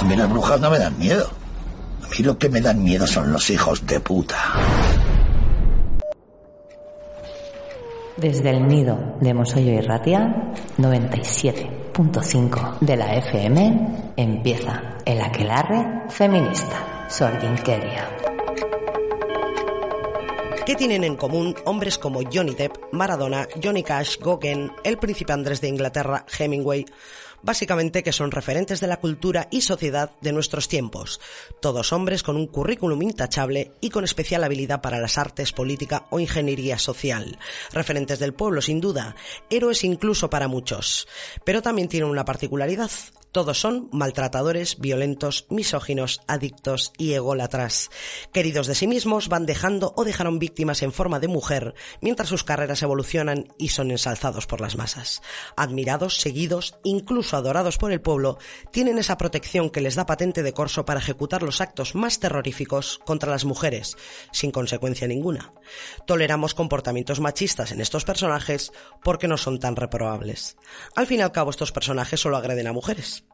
A mí las brujas no me dan miedo. A mí lo que me dan miedo son los hijos de puta. Desde el nido de Mosollo y Ratia, 97.5 de la FM, empieza el aquelarre feminista. Sorginkeria. ¿Qué tienen en común hombres como Johnny Depp, Maradona, Johnny Cash, Gauguin, el príncipe Andrés de Inglaterra, Hemingway? Básicamente que son referentes de la cultura y sociedad de nuestros tiempos. Todos hombres con un currículum intachable y con especial habilidad para las artes, política o ingeniería social. Referentes del pueblo, sin duda. Héroes incluso para muchos. Pero también tienen una particularidad. Todos son maltratadores, violentos, misóginos, adictos y ególatras. Queridos de sí mismos, van dejando o dejaron víctimas en forma de mujer, mientras sus carreras evolucionan y son ensalzados por las masas. Admirados, seguidos, incluso adorados por el pueblo, tienen esa protección que les da patente de corso para ejecutar los actos más terroríficos contra las mujeres, sin consecuencia ninguna. Toleramos comportamientos machistas en estos personajes porque no son tan reprobables. Al fin y al cabo, estos personajes solo agreden a mujeres.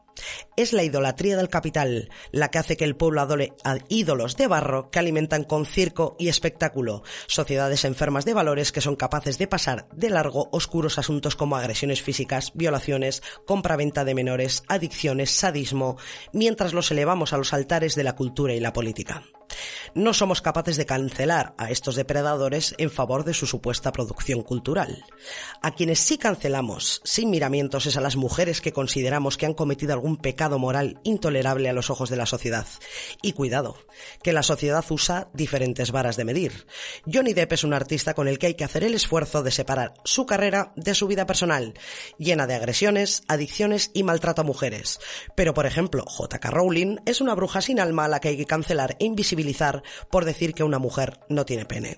Es la idolatría del capital la que hace que el pueblo adore a ídolos de barro que alimentan con circo y espectáculo, sociedades enfermas de valores que son capaces de pasar de largo oscuros asuntos como agresiones físicas, violaciones, compraventa de menores, adicciones, sadismo, mientras los elevamos a los altares de la cultura y la política. No somos capaces de cancelar a estos depredadores en favor de su supuesta producción cultural. A quienes sí cancelamos, sin miramientos, es a las mujeres que consideramos que han cometido algún pecado moral intolerable a los ojos de la sociedad. Y cuidado, que la sociedad usa diferentes varas de medir. Johnny Depp es un artista con el que hay que hacer el esfuerzo de separar su carrera de su vida personal, llena de agresiones, adicciones y maltrato a mujeres. Pero, por ejemplo, J.K. Rowling es una bruja sin alma a la que hay que cancelar e invisibilizar por decir que una mujer no tiene pene.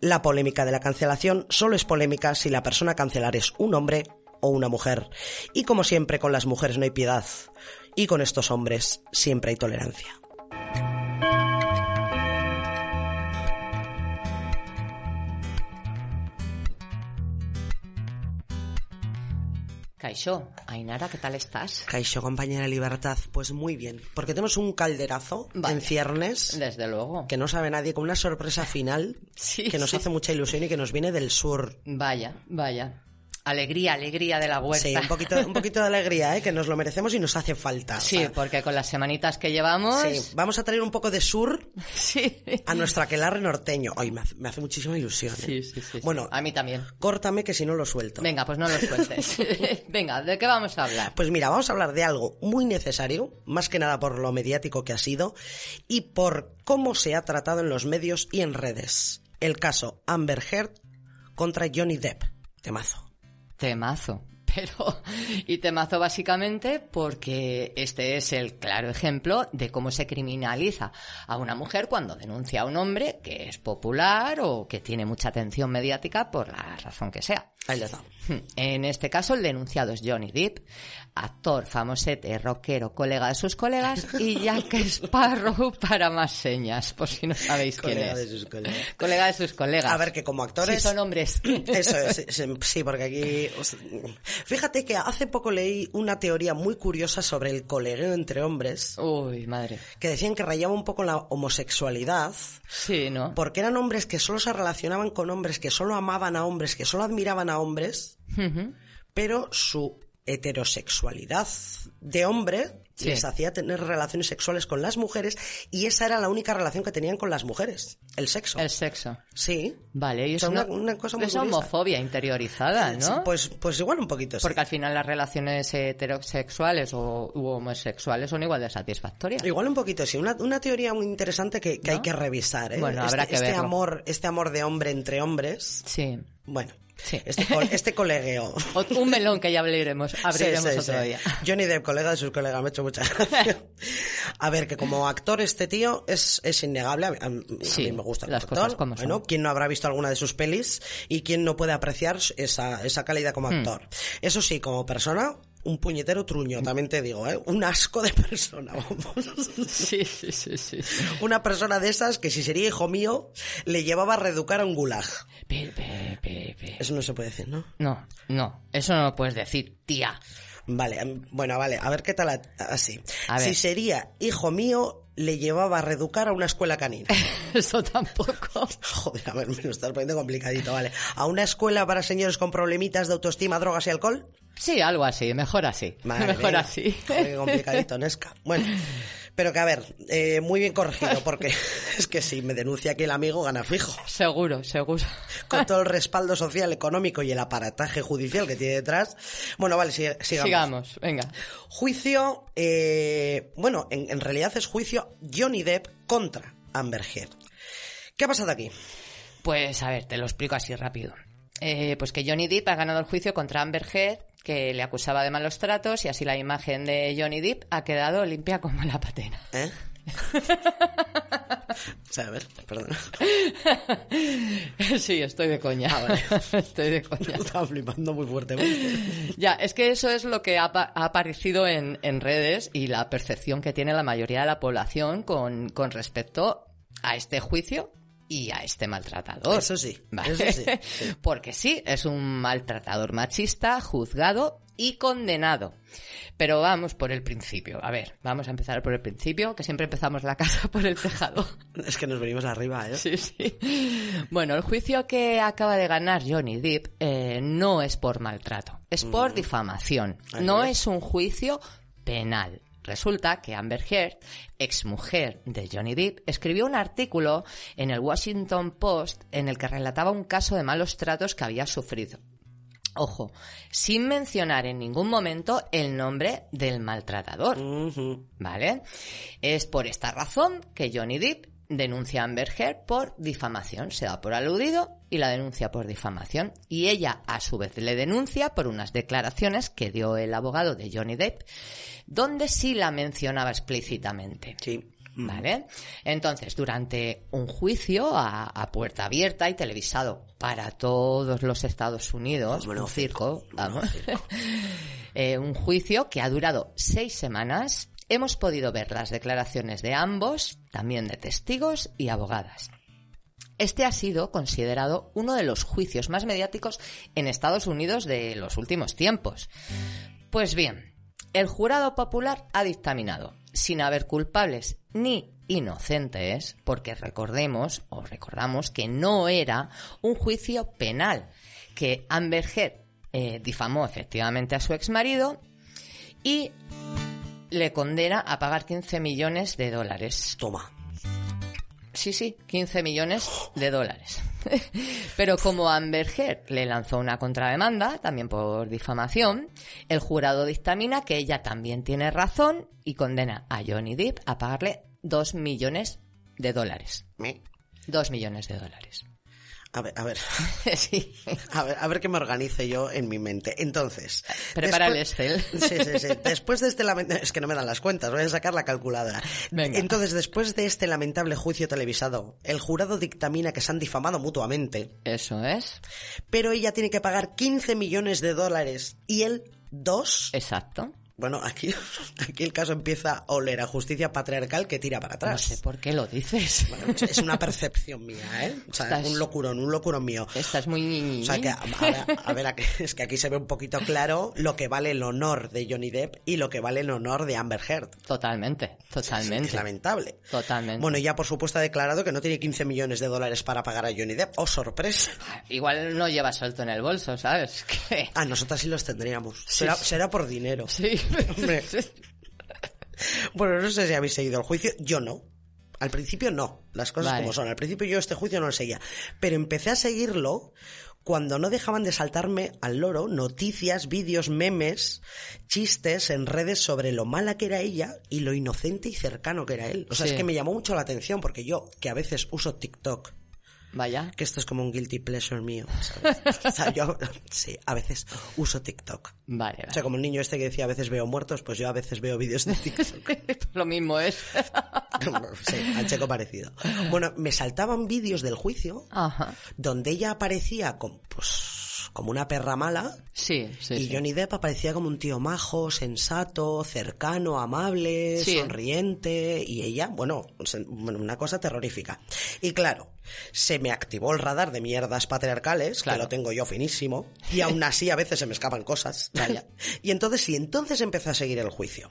La polémica de la cancelación solo es polémica si la persona a cancelar es un hombre o una mujer. Y como siempre con las mujeres no hay piedad. Y con estos hombres siempre hay tolerancia. Caixo, Ainara, ¿qué tal estás? Caixo, compañera de libertad, pues muy bien, porque tenemos un calderazo en ciernes. Desde luego. Que no sabe nadie, con una sorpresa final Sí, que nos sí. hace mucha ilusión y que nos viene del sur. Vaya, vaya. Alegría, alegría de la huerta. Sí, un poquito, un poquito de alegría, ¿eh? que nos lo merecemos y nos hace falta. Sí, porque con las semanitas que llevamos... sí, vamos a traer un poco de sur Sí. a nuestro aquelarre norteño. Ay, me hace, me hace muchísima ilusión. ¿eh? Sí, sí, sí. Bueno, a mí también. córtame que si no lo suelto. Venga, pues no lo sueltes. Venga, ¿de qué vamos a hablar? Pues mira, vamos a hablar de algo muy necesario, más que nada por lo mediático que ha sido y por cómo se ha tratado en los medios y en redes. El caso Amber Heard contra Johnny Depp. Temazo. Temazo. Pero, y temazo básicamente porque este es el claro ejemplo de cómo se criminaliza a una mujer cuando denuncia a un hombre que es popular o que tiene mucha atención mediática por la razón que sea. Ahí le he dado. En este caso, el denunciado es Johnny Depp, actor, famosete, rockero, colega de sus colegas, y Jack Sparrow para más señas, por si no sabéis quién Colega es. de sus colegas. Colega de sus colegas. A ver, que como actores... Sí, son hombres. Eso es, sí, porque aquí... Fíjate que hace poco leí una teoría muy curiosa sobre el colegueo entre hombres, Uy, madre. que decían que rayaba un poco la homosexualidad, Sí, ¿no? porque eran hombres que solo se relacionaban con hombres, que solo amaban a hombres, que solo admiraban a hombres, pero su heterosexualidad de hombre Sí. les hacía tener relaciones sexuales con las mujeres y esa era la única relación que tenían con las mujeres, el sexo. El sexo. Sí. Vale, y O es sea, una, cosa muy es homofobia interiorizada, ¿no? Pues, pues igual un poquito, sí. Porque al final las relaciones heterosexuales o u homosexuales son igual de satisfactorias. Igual un poquito, sí. Una, una teoría muy interesante que, que ¿No? hay que revisar. ¿eh? Bueno, este, habrá que este verlo. amor, este amor de hombre entre hombres. Sí. Bueno, Sí. este, este colegueo. Un melón que ya abriremos, abriremos Sí, sí, otro día. Johnny Depp, colega de sus colegas, me ha hecho mucha gracia. A ver, que como actor este tío es, es innegable. A a a mí me gusta el las actor. cosas como son. bueno, ¿quién no habrá visto alguna de sus pelis? Y quién no puede apreciar esa, esa calidad como Hmm. actor. Eso sí, como persona, un puñetero truño, también te digo, ¿eh? Un asco de persona, vamos. Sí, sí, sí, sí. Una persona de esas que si sería hijo mío, le llevaba a reeducar a un gulag. Pe, pe, pe, pe. Eso no se puede decir, ¿no? No, no, eso no lo puedes decir, tía. Vale, bueno, vale, a ver qué tal así. A ver. Si sería hijo mío, le llevaba a reeducar a una escuela canina. Eso tampoco. Joder, a ver, me lo estás poniendo complicadito, vale. ¿A una escuela para señores con problemitas de autoestima, drogas y alcohol? Sí, algo así, mejor así. Madre mejor mía. así. Joder, qué complicadito, Nesca. Bueno, pero que a ver, eh, muy bien corregido, porque es que si me denuncia aquí el amigo, gana fijo. seguro, seguro. Con todo el respaldo social, económico y el aparataje judicial que tiene detrás. Bueno, vale, si- sigamos. Sigamos, venga. Juicio, eh, bueno, en, en realidad es juicio Johnny Depp contra Amber Heard. ¿Qué ha pasado aquí? Pues a ver, te lo explico así rápido. Eh, pues que Johnny Depp ha ganado el juicio contra Amber Heard, que le acusaba de malos tratos, y así la imagen de Johnny Depp ha quedado limpia como la patena. ¿Eh? o sea, a ver, perdón. Sí, estoy de coña. Estoy de coña. Estaba flipando muy fuertemente. Ya, es que eso es lo que ha, ha aparecido en, en redes y la percepción que tiene la mayoría de la población con, con respecto a este juicio y a este maltratador. Eso sí, Vale. eso sí, sí. Porque sí, es un maltratador machista, juzgado y condenado. Pero vamos por el principio. A ver, vamos a empezar por el principio, que siempre empezamos la casa por el tejado. Es que nos venimos arriba, ¿eh? Sí, sí. Bueno, el juicio que acaba de ganar Johnny Depp eh, no es por maltrato, es por difamación. Ahí No es un juicio penal. Resulta que Amber Heard, exmujer de Johnny Depp, escribió un artículo en el Washington Post en el que relataba un caso de malos tratos que había sufrido. Ojo, sin mencionar en ningún momento el nombre del maltratador. ¿Vale? Es por esta razón que Johnny Depp denuncia a Amber Heard por difamación. Se da por aludido y la denuncia por difamación. Y ella, a su vez, le denuncia por unas declaraciones que dio el abogado de Johnny Depp, donde sí la mencionaba explícitamente. Sí. ¿Vale? Entonces, durante un juicio a, a puerta abierta y televisado para todos los Estados Unidos, Bueno, un circo, vamos, eh, un juicio que ha durado seis semanas, hemos podido ver las declaraciones de ambos, también de testigos y abogadas. Este ha sido considerado uno de los juicios más mediáticos en Estados Unidos de los últimos tiempos. Pues bien, el jurado popular ha dictaminado, sin haber culpables ni inocentes, porque recordemos o recordamos que no era un juicio penal, que Amber Heard eh, difamó efectivamente a su exmarido y le condena a pagar 15 millones de dólares. Toma. Sí, sí, 15 millones de dólares. Pero como Amber Heard le lanzó una contrademanda, también por difamación, el jurado dictamina que ella también tiene razón y condena a Johnny Depp a pagarle 2 millones de dólares. Me- 2 millones de dólares. A ver, a ver. sí. A ver, a ver qué me organice yo en mi mente. Entonces. Prepara el Excel. Sí, sí, sí. Después de este lamentable. Es que no me dan las cuentas, voy a sacar la calculadora. Venga. Entonces, después de este lamentable juicio televisado, el jurado dictamina que se han difamado mutuamente, Eso es. pero ella tiene que pagar 15 millones de dólares y él dos. Exacto. Bueno, aquí, aquí el caso empieza a oler a justicia patriarcal que tira para No atrás. sé por qué lo dices. Bueno, es una percepción mía, ¿eh? O sea, Estás- un locurón, un locurón mío. Estás muy ñiñi. O sea que, a, a ver, a ver, es que aquí se ve un poquito claro lo que vale el honor de Johnny Depp y lo que vale el honor de Amber Heard. Totalmente, Es totalmente. lamentable. Totalmente. Bueno, ya por supuesto ha declarado que no tiene 15 millones de dólares para pagar a Johnny Depp. ¡Oh, sorpresa! Igual no lleva suelto en el bolso, ¿sabes? Que- Ah, nosotras sí los tendríamos. Será, sí. será por dinero. Sí. Hombre. Bueno, no sé si habéis seguido el juicio. Yo no. Al principio no. Las cosas Vale. como son. Al principio yo este juicio no lo seguía. Pero empecé a seguirlo cuando no dejaban de saltarme al loro noticias, vídeos, memes, chistes en redes sobre lo mala que era ella y lo inocente y cercano que era él. O sea, Sí. es que me llamó mucho la atención porque yo, que a veces uso TikTok, Vaya. que esto es como un guilty pleasure mío, ¿sabes? o sea, yo, sí, a veces uso TikTok. Vale, O vale. sea, como el niño este que decía a veces veo muertos, pues yo a veces veo vídeos de TikTok. Lo mismo es. sí, al checo parecido. Bueno, me saltaban vídeos del juicio Ajá. donde ella aparecía con, pues, como una perra mala. Sí, sí. y sí. Johnny Depp aparecía como un tío majo, sensato, cercano, amable, Sí. sonriente. Y ella, bueno, una cosa terrorífica. Y claro, se me activó el radar de mierdas patriarcales, Claro. que lo tengo yo finísimo. Y aún así a veces se me escapan cosas. Vaya. y entonces sí, entonces empecé a seguir el juicio.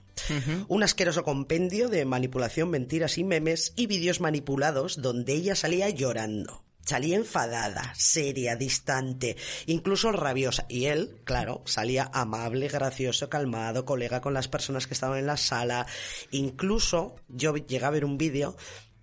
Un asqueroso compendio de manipulación, mentiras y memes y vídeos manipulados donde ella salía llorando. Salía enfadada, seria, distante, incluso rabiosa. Y él, claro, salía amable, gracioso, calmado, colega con las personas que estaban en la sala. Incluso yo llegué a ver un vídeo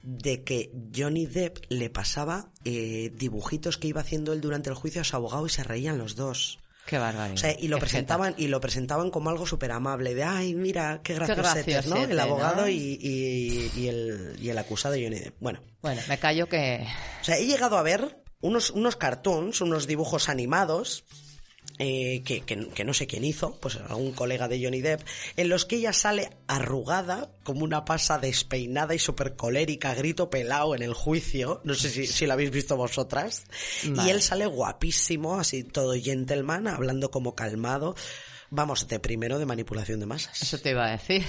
de que Johnny Depp le pasaba eh, dibujitos que iba haciendo él durante el juicio a su abogado y se reían los dos. Qué barbaridad. O sea, y lo Qué presentaban y lo presentaban como algo súper amable de ay mira qué graciosete, ¿no? El abogado ¿no? y, y- y el, y el acusado Johnny Depp. Bueno. Bueno, me callo que... o sea, he llegado a ver unos, unos cartoons, unos dibujos animados, eh, que, que- que no sé quién hizo, pues algún colega de Johnny Depp, en los que ella sale arrugada, como una pasa despeinada y súper colérica, grito pelado en el juicio. No sé si, si lo habéis visto vosotras. Y él sale guapísimo, así todo gentleman, hablando como calmado. Vamos, de primero de manipulación de masas. Eso te iba a decir.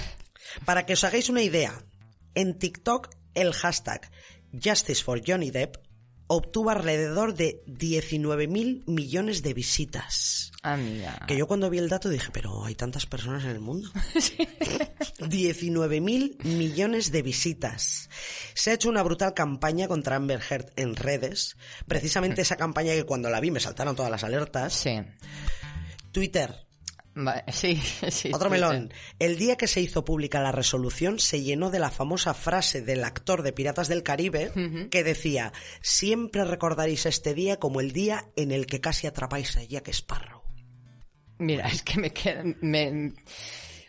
Para que os hagáis una idea, en TikTok el hashtag Justice for Johnny Depp obtuvo alrededor de 19.000 millones de visitas. Amiga. Que yo cuando vi el dato dije, pero hay tantas personas en el mundo. 19.000 millones de visitas. Se ha hecho una brutal campaña contra Amber Heard en redes. Precisamente esa campaña que cuando la vi me saltaron todas las alertas. Sí. Twitter, Sí, sí. Otro melón. El día que se hizo pública la resolución se llenó de la famosa frase del actor de Piratas del Caribe que decía, siempre recordaréis este día como el día en el que casi atrapáis a Jack Sparrow. Mira, es que me queda... me-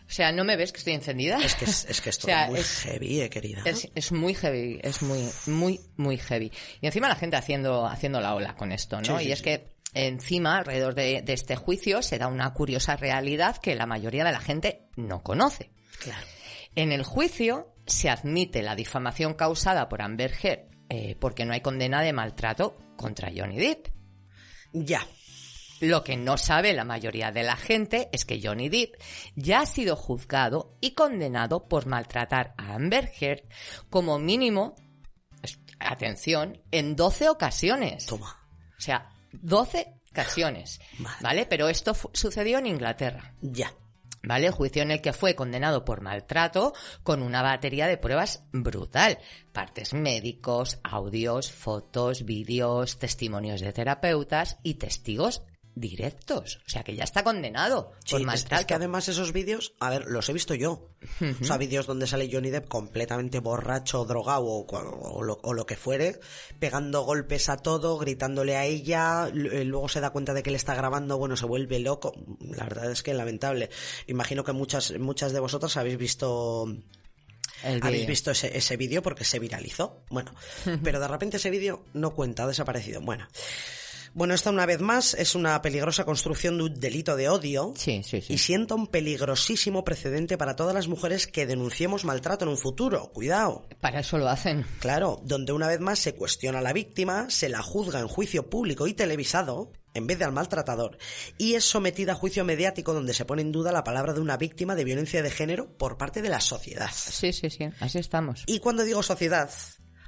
O sea, ¿no me ves que estoy encendida? Es que es, es que esto O sea, es muy es- heavy, eh, querida. Es, es muy heavy, es muy, muy, muy heavy. Y encima la gente haciendo, haciendo la ola con esto, ¿no? Sí, sí, y es sí. que encima, alrededor de, de este juicio, se da una curiosa realidad que la mayoría de la gente no conoce. Claro. En el juicio se admite la difamación causada por Amber Heard eh, porque no hay condena de maltrato contra Johnny Depp. Ya. Lo que no sabe la mayoría de la gente es que Johnny Depp ya ha sido juzgado y condenado por maltratar a Amber Heard como mínimo, atención, en 12 ocasiones. Toma. O sea, 12 ocasiones. Vale. ¿Vale? Pero esto sucedió en Inglaterra. Ya. ¿Vale? Juicio en el que fue condenado por maltrato con una batería de pruebas brutal. Partes médicos, audios, fotos, vídeos, testimonios de terapeutas y testigos directos. O sea que ya está condenado Sí, por es- que además esos vídeos, a ver, los he visto yo. O sea, vídeos donde sale Johnny Depp completamente borracho, drogado o, o lo, o lo que fuere, pegando golpes a todo, gritándole a ella, eh, luego se da cuenta de que le está grabando, bueno, se vuelve loco. La verdad es que lamentable. Imagino que muchas, muchas de vosotras habéis visto habéis visto ese, ese vídeo porque se viralizó. Bueno, pero de repente ese vídeo no cuenta, ha desaparecido. Bueno. Bueno, esta una vez más es una peligrosa construcción de un delito de odio Sí, sí, sí. y sienta un peligrosísimo precedente para todas las mujeres que denunciemos maltrato en un futuro. Cuidado. Para eso lo hacen. Claro, donde una vez más se cuestiona a la víctima, se la juzga en juicio público y televisado, en vez de al maltratador, y es sometida a juicio mediático donde se pone en duda la palabra de una víctima de violencia de género por parte de la sociedad. Sí, sí, sí. Así estamos. Y cuando digo sociedad,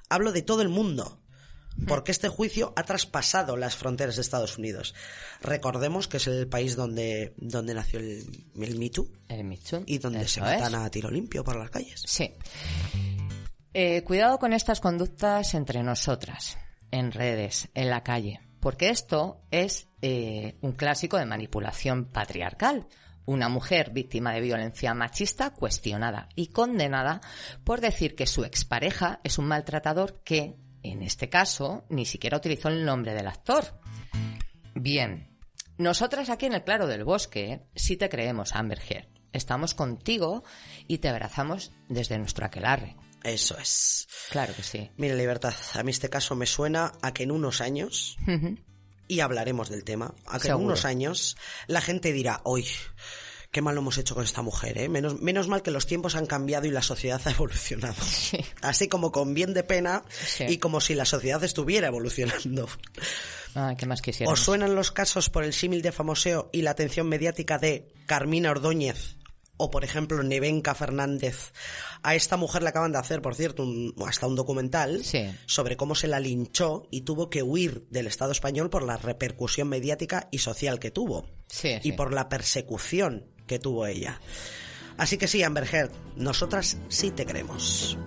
hablo de todo el mundo. Porque este juicio ha traspasado las fronteras de Estados Unidos. Recordemos que es el país donde, donde nació el, el Me Too El Michu. y donde se es. matan a tiro limpio por las calles. Sí. Eh, cuidado con estas conductas entre nosotras, en redes, en la calle, porque esto es eh, un clásico de manipulación patriarcal. Una mujer víctima de violencia machista cuestionada y condenada por decir que su expareja es un maltratador que, en este caso, ni siquiera utilizó el nombre del actor. Bien, nosotras aquí en el Claro del Bosque sí te creemos, Amber Heard. Estamos contigo y te abrazamos desde nuestro aquelarre. Eso es. Claro que sí. Mira, Libertad, a mí este caso me suena a que en unos años, y hablaremos del tema, a que Seguro. en unos años la gente dirá, hoy qué mal lo hemos hecho con esta mujer, ¿eh? Menos, menos mal que los tiempos han cambiado y la sociedad ha evolucionado. Así como con bien de pena Sí. y como si la sociedad estuviera evolucionando. Ah, ¿qué más quisiera? ¿Os suenan los casos por el símil de famoseo y la atención mediática de Carmina Ordóñez o, por ejemplo, Nevenka Fernández? A esta mujer le acaban de hacer, por cierto, un- hasta un documental Sí. sobre cómo se la linchó y tuvo que huir del Estado español por la repercusión mediática y social que tuvo Sí, y sí. por la persecución que tuvo ella. Así que sí, Amber Heard, nosotras sí te queremos.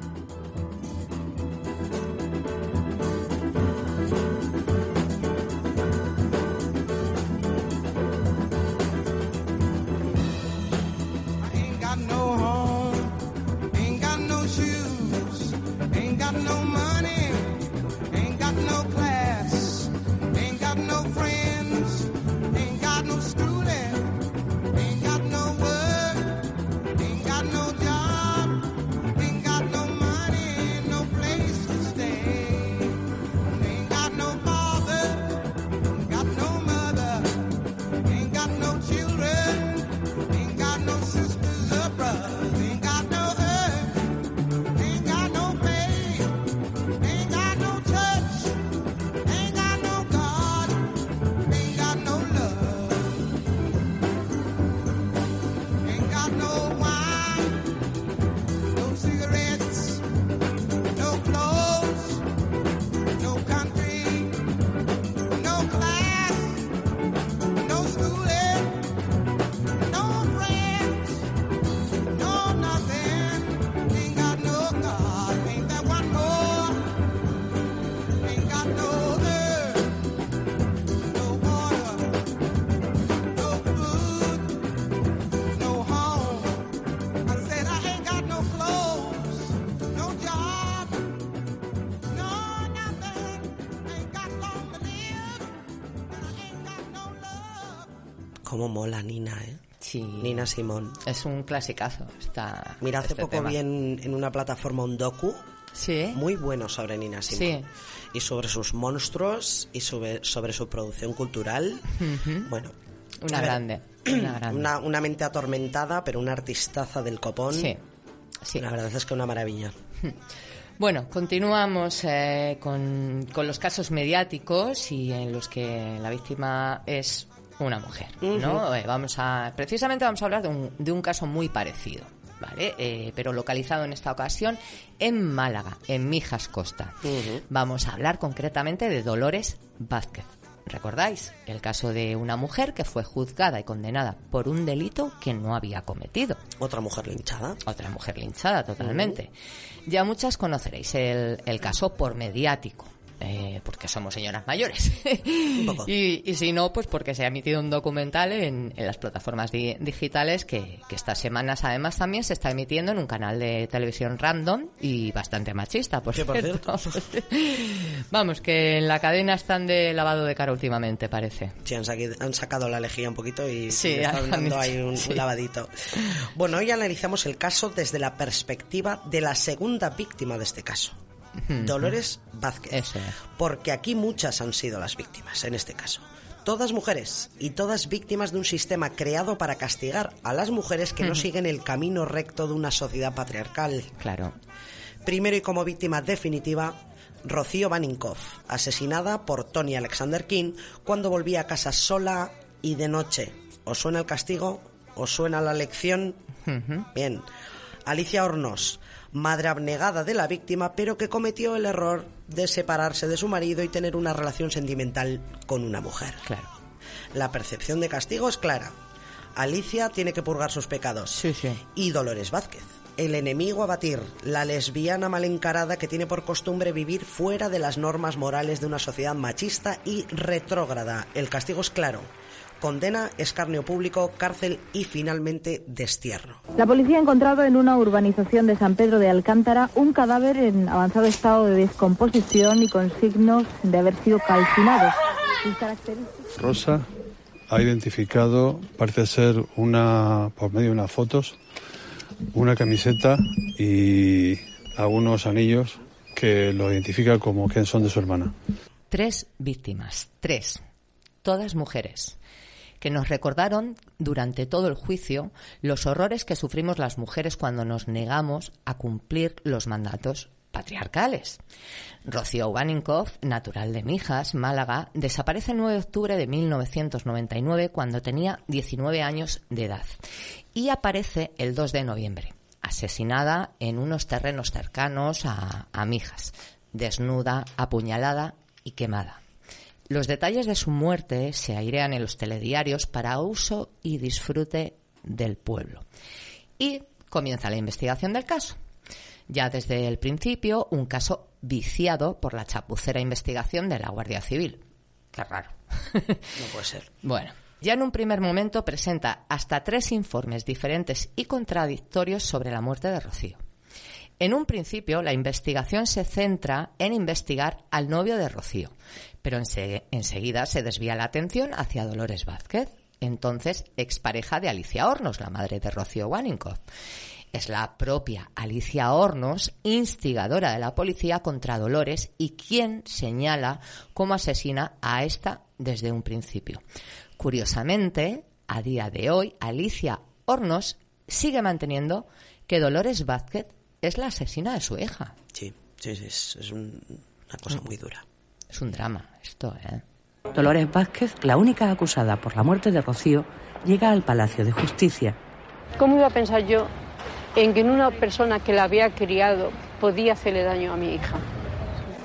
Nina Simón. Es un clasicazo. Está Mira, hace este poco tema. vi en, en una plataforma un docu Sí. muy bueno sobre Nina Simón. Sí. Y sobre sus monstruos y sobre, sobre su producción cultural. Bueno. Ver. Una grande. Una, una mente atormentada, pero una artistaza del copón. Sí. Sí. La verdad es que una maravilla. Bueno, continuamos eh, con, con los casos mediáticos y en los que la víctima es una mujer, ¿no? Eh, vamos a, precisamente vamos a hablar de un, de un caso muy parecido, ¿vale? Eh, pero localizado en esta ocasión en Málaga, en Mijas Costa. Vamos a hablar concretamente de Dolores Vázquez. ¿Recordáis? El caso de una mujer que fue juzgada y condenada por un delito que no había cometido Otra mujer linchada. otra mujer linchada totalmente. Ya muchas conoceréis el, el caso por mediático. Eh, porque somos señoras mayores. poco. y, y si no, pues porque se ha emitido un documental en, en las plataformas di- digitales que, que estas semanas además también se está emitiendo en un canal de televisión random y bastante machista, por Sí, por cierto. Vamos, que en la cadena están de lavado de cara últimamente, parece. Sí, han, sacado la lejía un poquito y Sí, están dando ahí un, lavadito. Bueno, hoy analizamos el caso desde la perspectiva de la segunda víctima de este caso, Dolores Vázquez. Eso. Porque aquí muchas han sido las víctimas, en este caso. Todas mujeres y todas víctimas de un sistema creado para castigar a las mujeres que no siguen el camino recto de una sociedad patriarcal. Claro. Primero y como víctima definitiva, Rocío Baninkoff, asesinada por Tony Alexander King cuando volvía a casa sola y de noche. ¿Os suena el castigo? ¿Os suena la lección? Bien. Alicia Hornos, madre abnegada de la víctima, pero que cometió el error de separarse de su marido y tener una relación sentimental con una mujer. Claro. La percepción de castigo es clara. Alicia tiene que purgar sus pecados. Sí, sí. Y Dolores Vázquez, el enemigo a batir, la lesbiana mal encarada que tiene por costumbre vivir fuera de las normas morales de una sociedad machista y retrógrada. El castigo es claro. Condena, escarnio público, cárcel y finalmente destierro. La policía ha encontrado en una urbanización de San Pedro de Alcántara un cadáver en avanzado estado de descomposición y con signos de haber sido calcinado. Sus características- Rosa ha identificado, parece ser una, por medio de unas fotos, una camiseta y algunos anillos que lo identifica como que son de su hermana. Tres víctimas, tres, todas mujeres, que nos recordaron durante todo el juicio los horrores que sufrimos las mujeres cuando nos negamos a cumplir los mandatos patriarcales. Rocío Uganinkoff, natural de Mijas, Málaga, desaparece el 9 de octubre de 1999 cuando tenía 19 años de edad y aparece el 2 de noviembre, asesinada en unos terrenos cercanos a, a Mijas, desnuda, apuñalada y quemada. Los detalles de su muerte se airean en los telediarios para uso y disfrute del pueblo. Y comienza la investigación del caso. Ya desde el principio, un caso viciado por la chapucera investigación de la Guardia Civil. Qué raro. No puede ser. Bueno, ya en un primer momento presenta hasta tres informes diferentes y contradictorios sobre la muerte de Rocío. En un principio, la investigación se centra en investigar al novio de Rocío, pero ense- enseguida se desvía la atención hacia Dolores Vázquez, entonces expareja de Alicia Hornos, la madre de Rocío Waninkoff. Es la propia Alicia Hornos, instigadora de la policía contra Dolores y quien señala cómo asesina a esta desde un principio. Curiosamente, a día de hoy, Alicia Hornos sigue manteniendo que Dolores Vázquez es la asesina de su hija. Sí, sí, sí, es, es un- una cosa muy dura. Es un drama esto, ¿eh? Dolores Vázquez, la única acusada por la muerte de Rocío, llega al Palacio de Justicia. ¿Cómo iba a pensar yo en que una persona que la había criado podía hacerle daño a mi hija?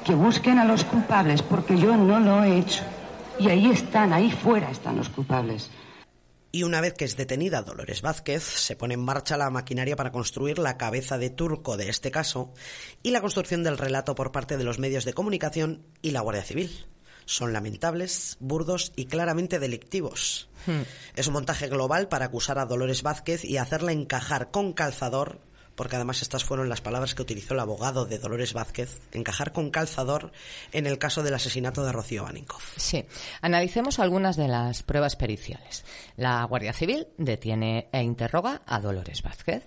Que busquen a los culpables, porque yo no lo he hecho. Y ahí están, ahí fuera están los culpables. Y una vez que es detenida Dolores Vázquez, se pone en marcha la maquinaria para construir la cabeza de turco de este caso y la construcción del relato por parte de los medios de comunicación y la Guardia Civil. Son lamentables, burdos y claramente delictivos. Es un montaje global para acusar a Dolores Vázquez y hacerla encajar con calzador, porque además estas fueron las palabras que utilizó el abogado de Dolores Vázquez, encajar con calzador en el caso del asesinato de Rocío Baninkoff. Sí. Analicemos algunas de las pruebas periciales. La Guardia Civil detiene e interroga a Dolores Vázquez.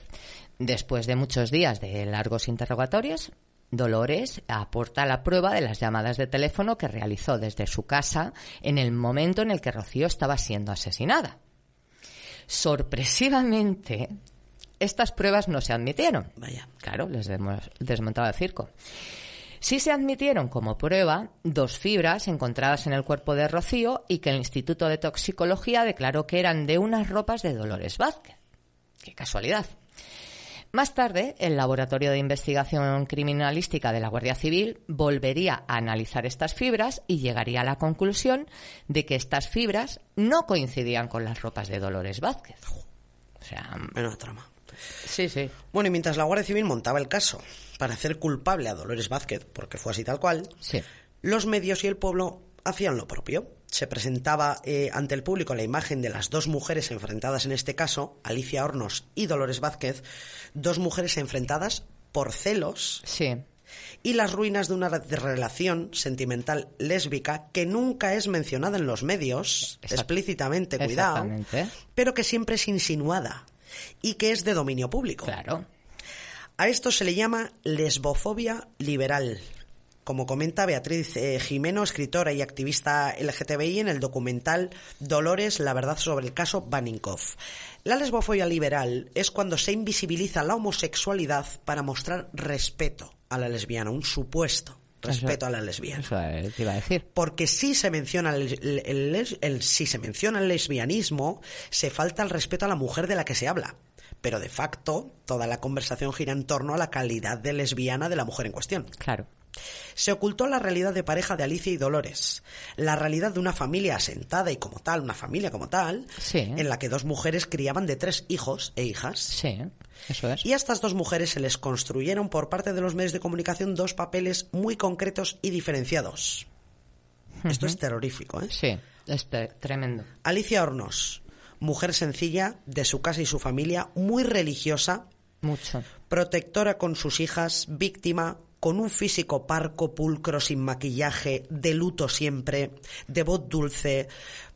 Después de muchos días de largos interrogatorios, Dolores aporta la prueba de las llamadas de teléfono que realizó desde su casa en el momento en el que Rocío estaba siendo asesinada. Sorpresivamente, estas pruebas no se admitieron. Vaya. Claro, les demo- desmontaba el circo. Sí se admitieron como prueba dos fibras encontradas en el cuerpo de Rocío y que el Instituto de Toxicología declaró que eran de unas ropas de Dolores Vázquez. Qué casualidad. Más tarde, el Laboratorio de Investigación Criminalística de la Guardia Civil volvería a analizar estas fibras y llegaría a la conclusión de que estas fibras no coincidían con las ropas de Dolores Vázquez. O sea, Menuda trama. Sí, sí. Bueno, y mientras la Guardia Civil montaba el caso para hacer culpable a Dolores Vázquez, porque fue así tal cual, Sí. los medios y el pueblo hacían lo propio. Se presentaba eh, ante el público la imagen de las dos mujeres enfrentadas en este caso, Alicia Hornos y Dolores Vázquez, dos mujeres enfrentadas por celos Sí. y las ruinas de una re- relación sentimental lésbica que nunca es mencionada en los medios Exact- explícitamente, cuidado, pero que siempre es insinuada y que es de dominio público. Claro. A esto se le llama lesbofobia liberal, como comenta Beatriz eh, Jimeno, escritora y activista LGTBI en el documental Dolores, la verdad sobre el caso Baninkoff. La lesbofobia liberal es cuando se invisibiliza la homosexualidad para mostrar respeto a la lesbiana, un supuesto respeto a la lesbiana. Eso iba a decir. Porque si se menciona el, el- el les- el- si se menciona el lesbianismo, se falta el respeto a la mujer de la que se habla. Pero de facto, toda la conversación gira en torno a la calidad de lesbiana de la mujer en cuestión. Claro. Se ocultó la realidad de pareja de Alicia y Dolores, la realidad de una familia asentada y como tal, una familia como tal, Sí. en la que dos mujeres criaban de tres hijos e hijas. Sí, eso es. Y a estas dos mujeres se les construyeron por parte de los medios de comunicación dos papeles muy concretos y diferenciados. Esto es terrorífico, ¿eh? Sí, es tremendo. Alicia Hornos, mujer sencilla, de su casa y su familia, muy religiosa, Mucho. protectora con sus hijas, víctima, con un físico parco, pulcro, sin maquillaje, de luto siempre, de voz dulce,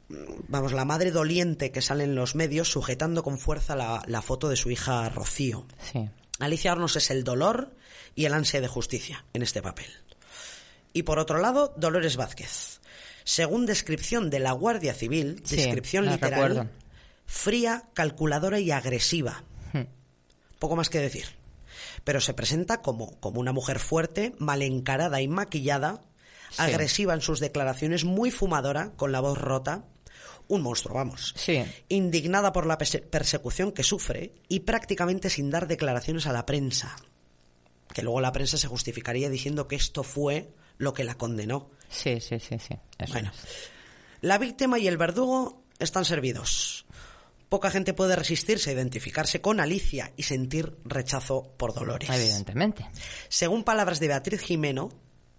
mm, vamos, la madre doliente que sale en los medios sujetando con fuerza la, la foto de su hija Rocío. Sí. Alicia Hornos es el dolor y el ansia de justicia en este papel. Y por otro lado, Dolores Vázquez. Según descripción de la Guardia Civil, Sí, descripción literal, recuerdo. fría, calculadora y agresiva. Hmm. Poco más que decir. Pero se presenta como, como una mujer fuerte, mal encarada y maquillada, agresiva en sus declaraciones, muy fumadora, con la voz rota. Un monstruo, vamos. Sí. Indignada por la perse- persecución que sufre y prácticamente sin dar declaraciones a la prensa. Que luego la prensa se justificaría diciendo que esto fue lo que la condenó. Sí, sí, sí, sí. Eso Bueno, es. la víctima y el verdugo están servidos. Poca gente puede resistirse a identificarse con Alicia y sentir rechazo por Dolores. Evidentemente. Según palabras de Beatriz Jimeno,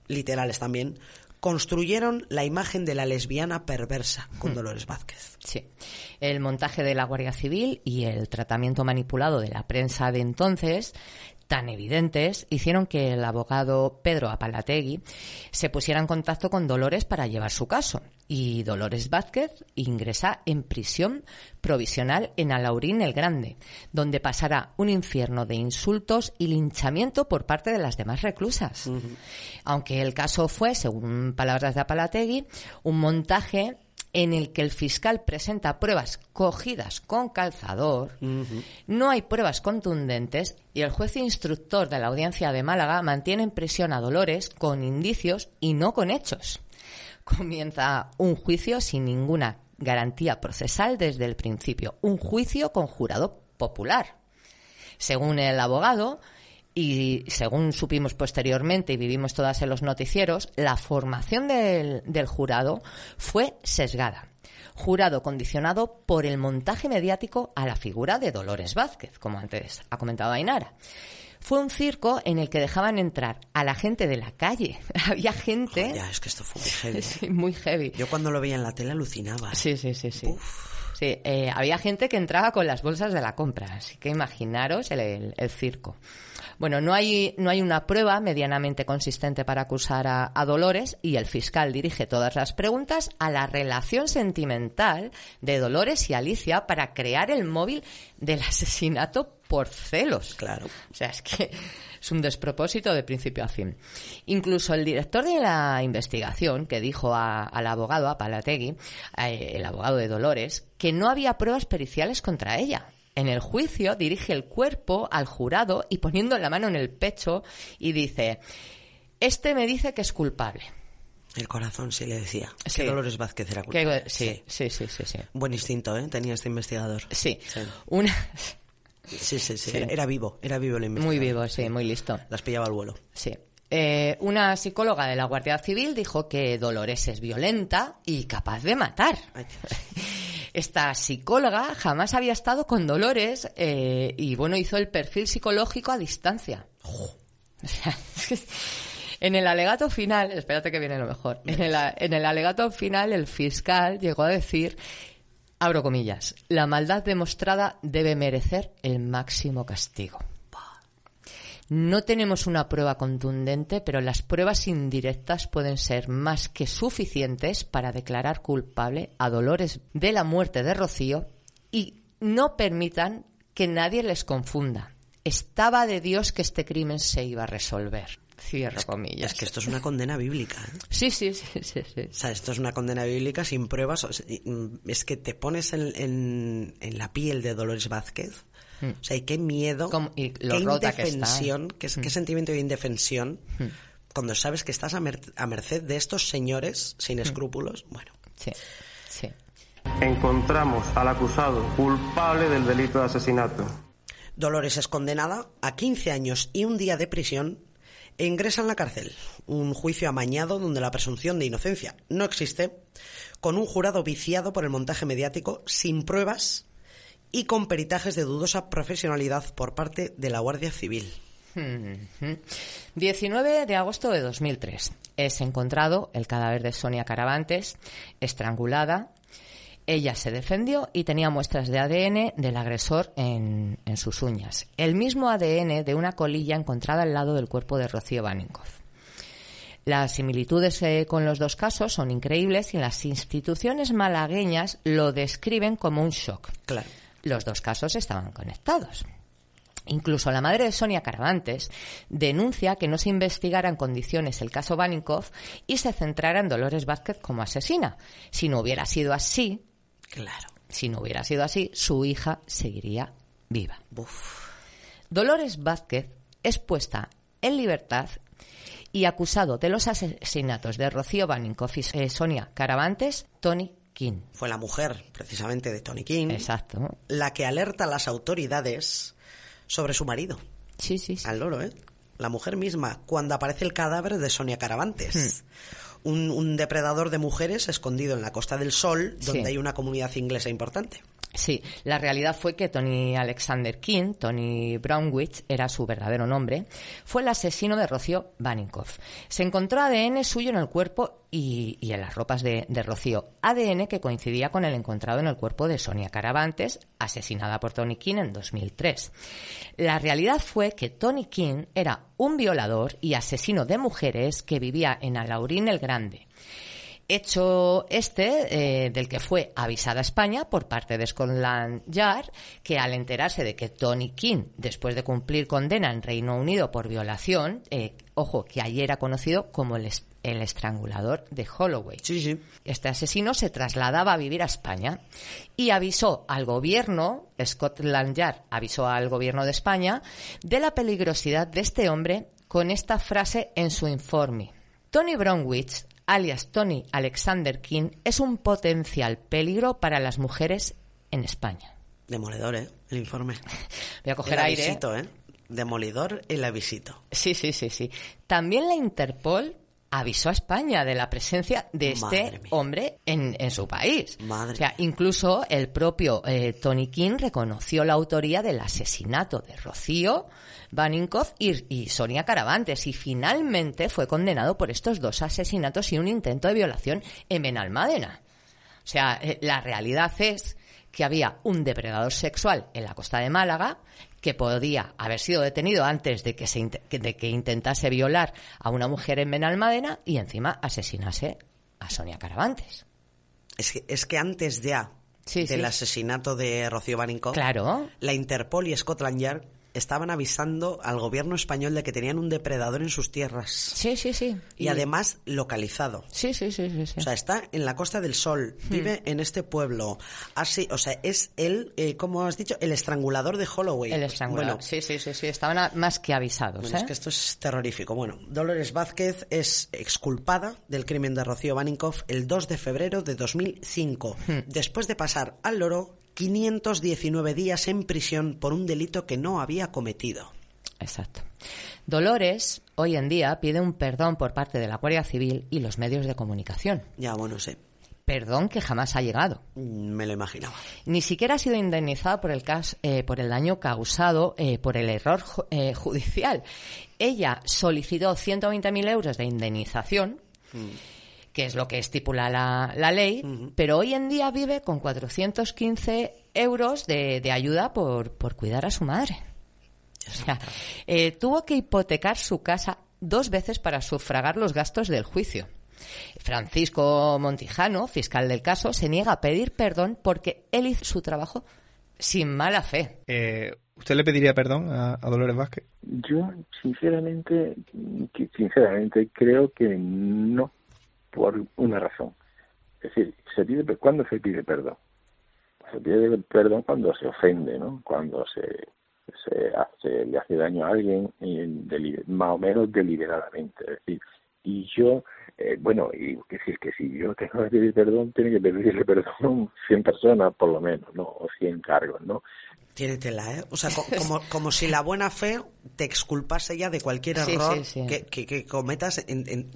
literales también, construyeron la imagen de la lesbiana perversa con Dolores Vázquez. Sí. El montaje de la Guardia Civil y el tratamiento manipulado de la prensa de entonces, tan evidentes, hicieron que el abogado Pedro Apalategui se pusiera en contacto con Dolores para llevar su caso. Y Dolores Vázquez ingresa en prisión provisional en Alaurín el Grande, donde pasará un infierno de insultos y linchamiento por parte de las demás reclusas. Aunque el caso fue, según palabras de Apalategui, un montaje en el que el fiscal presenta pruebas cogidas con calzador, no hay pruebas contundentes y el juez instructor de la audiencia de Málaga mantiene en prisión a Dolores con indicios y no con hechos. Comienza un juicio sin ninguna garantía procesal desde el principio, un juicio con jurado popular. Según el abogado, y según supimos posteriormente y vivimos todas en los noticieros, la formación del, del jurado fue sesgada. Jurado condicionado por el montaje mediático a la figura de Dolores Vázquez, como antes ha comentado Ainara. Fue un circo en el que dejaban entrar a la gente de la calle. Había gente Ya, es que esto fue muy heavy. sí, muy heavy. Yo cuando lo veía en la tele alucinaba. Sí, sí, sí, sí. Sí, eh, había gente que entraba con las bolsas de la compra, así que imaginaros el, el- el circo. Bueno, no hay, no hay una prueba medianamente consistente para acusar a, a Dolores y el fiscal dirige todas las preguntas a la relación sentimental de Dolores y Alicia para crear el móvil del asesinato por celos. Claro. O sea, es que es un despropósito de principio a fin. Incluso el director de la investigación, que dijo a- al abogado, a Palategui, eh, el abogado de Dolores, que no había pruebas periciales contra ella. En el juicio dirige el cuerpo al jurado y poniendo la mano en el pecho y dice, este me dice que es culpable. El corazón sí le decía. Sí. Que Dolores Vázquez era Que- culpable. sí, sí, sí, sí, sí. Buen instinto, ¿eh? Tenía este investigador. Sí, Sí. una... Sí, sí, sí. Sí. Era, era vivo, era vivo el investigador. Muy vivo, sí, muy listo. Las pillaba al vuelo. Sí. Eh, una psicóloga de la Guardia Civil dijo que Dolores es violenta y capaz de matar. Ay. Esta psicóloga jamás había estado con Dolores eh, y bueno, hizo el perfil psicológico a distancia. O sea, en el alegato final, espérate que viene lo mejor, en el, a- en el alegato final el fiscal llegó a decir, abro comillas, la maldad demostrada debe merecer el máximo castigo. No tenemos una prueba contundente, pero las pruebas indirectas pueden ser más que suficientes para declarar culpable a Dolores de la muerte de Rocío y no permitan que nadie les confunda. Estaba de Dios que este crimen se iba a resolver. Cierro comillas. Es que esto es una condena bíblica. ¿eh? Sí, sí, sí, sí, sí. O sea, esto es una condena bíblica sin pruebas. O sea, y, mm, es que te pones en, en- en la piel de Dolores Vázquez. O sea, y qué miedo, Como- y lo qué rota que está. ¿eh? indefensión, qué, qué sentimiento de indefensión cuando sabes que estás a, mer- a merced de estos señores sin escrúpulos. Bueno, Sí, sí. Encontramos al acusado culpable del delito de asesinato. Dolores es condenada a 15 años y un día de prisión ingresa en la cárcel. Un juicio amañado donde la presunción de inocencia no existe, con un jurado viciado por el montaje mediático, sin pruebas y con peritajes de dudosa profesionalidad por parte de la Guardia Civil. Ujú. 19 de agosto de 2003. Es encontrado el cadáver de Sonia Caravantes, estrangulada. Ella se defendió y tenía muestras de ADN del agresor en, en sus uñas. El mismo ADN de una colilla encontrada al lado del cuerpo de Rocío Baninkoff. Las similitudes eh, con los dos casos son increíbles y las instituciones malagueñas lo describen como un shock. Claro. Los dos casos estaban conectados. Incluso la madre de Sonia Caravantes denuncia que no se investigara en condiciones el caso Baninkoff y se centrara en Dolores Vázquez como asesina. Si no hubiera sido así, Claro. si no hubiera sido así, su hija seguiría viva. Buf. Dolores Vázquez es puesta en libertad y acusado de los asesinatos de Rocío Baninkoff y eh, Sonia Caravantes, Tony King. Fue la mujer, precisamente, de Tony King, Exacto. la que alerta a las autoridades sobre su marido. Sí, sí, sí. Al loro, ¿eh? La mujer misma, cuando aparece el cadáver de Sonia Caravantes. Un, un depredador de mujeres escondido en la Costa del Sol, donde Sí. hay una comunidad inglesa importante. Sí, la realidad fue que Tony Alexander King, Tony Brownwich, era su verdadero nombre, fue el asesino de Rocío Baninkoff. Se encontró ADN suyo en el cuerpo y, y en las ropas de, de Rocío. ADN que coincidía con el encontrado en el cuerpo de Sonia Caravantes, asesinada por Tony King en 2003. La realidad fue que Tony King era un violador y asesino de mujeres que vivía en Alaurín el Grande. Hecho este, eh, del que fue avisada España por parte de Scotland Yard, que al enterarse de que Tony King, después de cumplir condena en Reino Unido por violación, eh, ojo, que allí era conocido como el, el estrangulador de Holloway. Este asesino se trasladaba a vivir a España y avisó al gobierno, Scotland Yard avisó al gobierno de España, de la peligrosidad de este hombre con esta frase en su informe. Tony Brownwich, alias Tony Alexander King, es un potencial peligro para las mujeres en España. Demoledor, ¿eh? El informe. Voy a coger El aire. avisito, ¿eh? Demolidor el avisito. Sí, sí, sí, sí. También la Interpol avisó a España de la presencia de este hombre en, en su país. Madre o sea, incluso el propio eh, Tony King reconoció la autoría del asesinato de Rocío Baninkoff y, y Sonia Caravantes y finalmente fue condenado por estos dos asesinatos y un intento de violación en Benalmádena. O sea, eh, la realidad es que había un depredador sexual en la costa de Málaga que podía haber sido detenido antes de que, se, de que intentase violar a una mujer en Benalmádena y encima asesinase a Sonia Caravantes. Es que, es que antes ya Sí, del sí. asesinato de Rocío Baninkoff, Claro. la Interpol y Scotland Yard estaban avisando al gobierno español de que tenían un depredador en sus tierras. Sí, sí, sí. Y, además localizado. Sí, sí, sí, sí. sí. O sea, está en la Costa del Sol, vive en este pueblo. Así, o sea, es él, eh, como has dicho, el estrangulador de Holloway. El estrangulador. Bueno, sí, sí, sí, sí. Estaban a- más que avisados. Bueno, ¿eh? es que esto es terrorífico. Bueno, Dolores Vázquez es exculpada del crimen de Rocío Baninkoff el 2 de febrero de 2005, Hmm. después de pasar al loro 519 días en prisión por un delito que no había cometido. Exacto. Dolores, hoy en día, pide un perdón por parte de la Guardia Civil y los medios de comunicación. Ya, bueno, sé. Perdón que jamás ha llegado. Mm, Me lo imaginaba. Ni siquiera ha sido indemnizada por el, eh, por el daño causado eh, por el error ju- eh, judicial. Ella solicitó 120.000 euros de indemnización, que es lo que estipula la, la ley, pero hoy en día vive con 415 euros de, de ayuda por, por cuidar a su madre. O sea, eh, tuvo que hipotecar su casa dos veces para sufragar los gastos del juicio. Francisco Montijano, fiscal del caso, se niega a pedir perdón porque él hizo su trabajo sin mala fe. Eh, ¿Usted le pediría perdón a, a Dolores Vázquez? Yo, sinceramente, sinceramente creo que no, por una razón. Es decir, se pide, ¿cuándo se pide perdón? Se pide perdón cuando se ofende, ¿no? Cuando se, se hace, le hace daño a alguien, y más o menos deliberadamente. Es decir, y yo, eh, bueno, y que si es que si yo tengo que pedir perdón, tiene que pedirle perdón 100 personas por lo menos, ¿no? O 100 cargos, ¿no? Tiene tela, ¿eh? O sea, co- como, como si la buena fe te exculpase ya de cualquier Sí, error sí, sí. Que, que- que cometas en, en-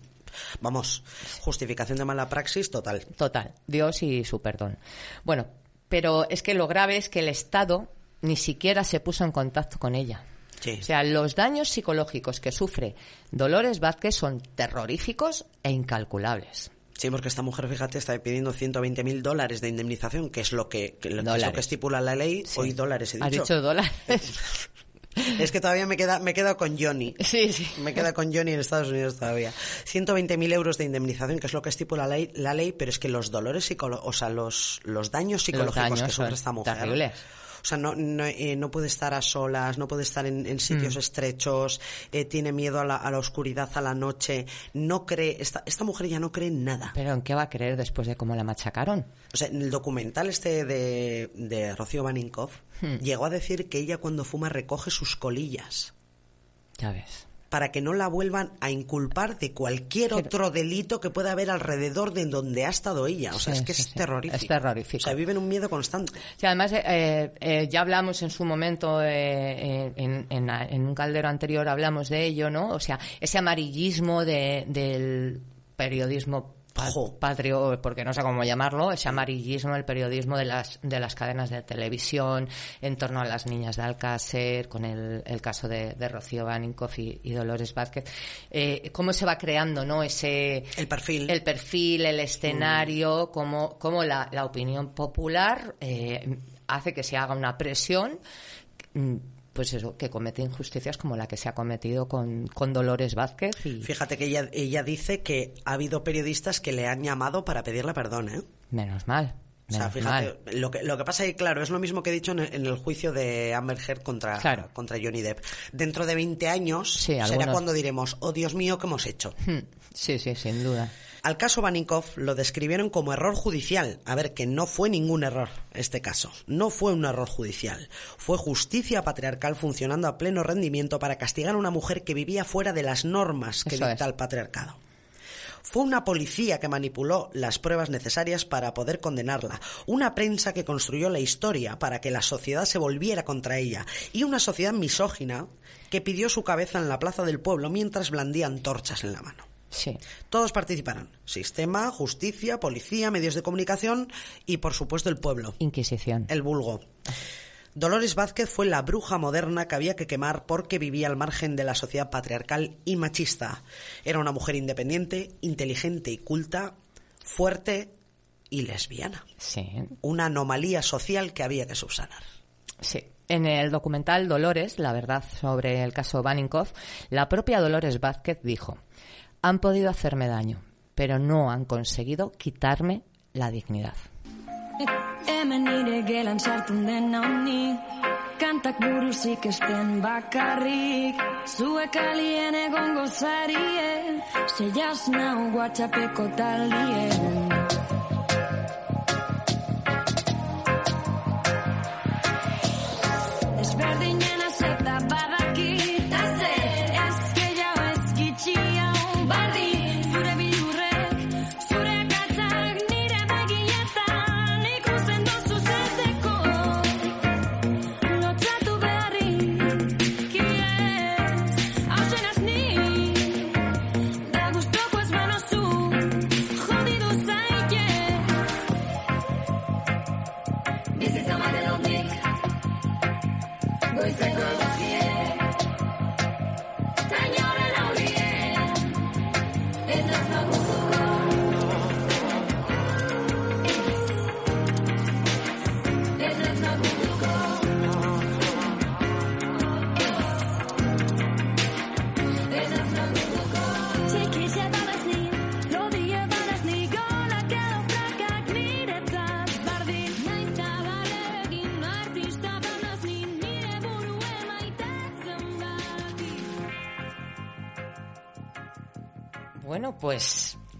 Vamos, justificación de mala praxis total. Total, Dios y su perdón. Bueno, pero es que lo grave es que el Estado ni siquiera se puso en contacto con ella. O sea, los daños psicológicos que sufre Dolores Vázquez son terroríficos e incalculables. Sí, porque esta mujer, fíjate, está pidiendo 120 mil dólares de indemnización, que es lo que, que lo, que es lo Dólares. que estipula la ley. Hoy dólares, he ¿Has dicho. dicho dólares? Es que todavía me queda, me quedo con Johnny. Sí, sí. Me queda con Johnny en Estados Unidos todavía. 120.000 euros de indemnización, que es lo que estipula la ley, la ley pero es que los dolores psicolo o sea, los, los daños psicológicos daños que sufre esta mujer. terribles. O sea, no, no, eh, no puede estar a solas, no puede estar en, en sitios Mm. estrechos, eh, tiene miedo a la, a la oscuridad, a la noche, no cree, esta, esta mujer ya no cree en nada. ¿Pero en qué va a creer después de cómo la machacaron? O sea, en el documental este de, de Rocío Baninkoff, Hmm. llegó a decir que ella cuando fuma recoge sus colillas. Ya ves. Para que no la vuelvan a inculpar de cualquier otro delito que pueda haber alrededor de donde ha estado ella. O sea, Sí, es que sí, es terrorífico. Es terrorífico. O sea, viven un miedo constante. Sí, además, eh, eh, ya hablamos en su momento, eh, en, en- en un caldero anterior hablamos de ello, ¿no? O sea, ese amarillismo de- del periodismo patrio, porque no sé cómo llamarlo, ese amarillismo del periodismo de las, de las cadenas de televisión en torno a las niñas de Alcácer, con el, el caso de, de Rocío Baninkoff y, y Dolores Vázquez. Eh, cómo se va creando, ¿no? Ese... El perfil. El perfil, el escenario, cómo, cómo la, la opinión popular eh, hace que se haga una presión mm, pues eso, que comete injusticias como la que se ha cometido con, con Dolores Vázquez y Fíjate que ella, ella dice que ha habido periodistas que le han llamado para pedirle perdón, ¿eh? menos mal. O sea, fíjate, lo que, lo que pasa que, claro, es lo mismo que he dicho en el, en el juicio de Amber Heard contra, Claro. contra Johnny Depp. Dentro de 20 años será algunos- cuando diremos, oh Dios mío, ¿qué hemos hecho? Hmm, Sí, sí, sin duda. Al caso Baninkoff lo describieron como error judicial. A ver, que no fue ningún error este caso. No fue un error judicial. Fue justicia patriarcal funcionando a pleno rendimiento para castigar a una mujer que vivía fuera de las normas que Eso dicta es. el patriarcado. Fue una policía que manipuló las pruebas necesarias para poder condenarla, una prensa que construyó la historia para que la sociedad se volviera contra ella y una sociedad misógina que pidió su cabeza en la plaza del pueblo mientras blandía antorchas en la mano. Sí. Todos participaron. Sistema, justicia, policía, medios de comunicación y, por supuesto, el pueblo. Inquisición. El vulgo. Dolores Vázquez fue la bruja moderna que había que quemar porque vivía al margen de la sociedad patriarcal y machista. Era una mujer independiente, inteligente y culta, fuerte y lesbiana. Sí. Una anomalía social que había que subsanar. Sí. En el documental Dolores, la verdad sobre el caso Baninkoff, la propia Dolores Vázquez dijo, han podido hacerme daño, pero no han conseguido quitarme la dignidad.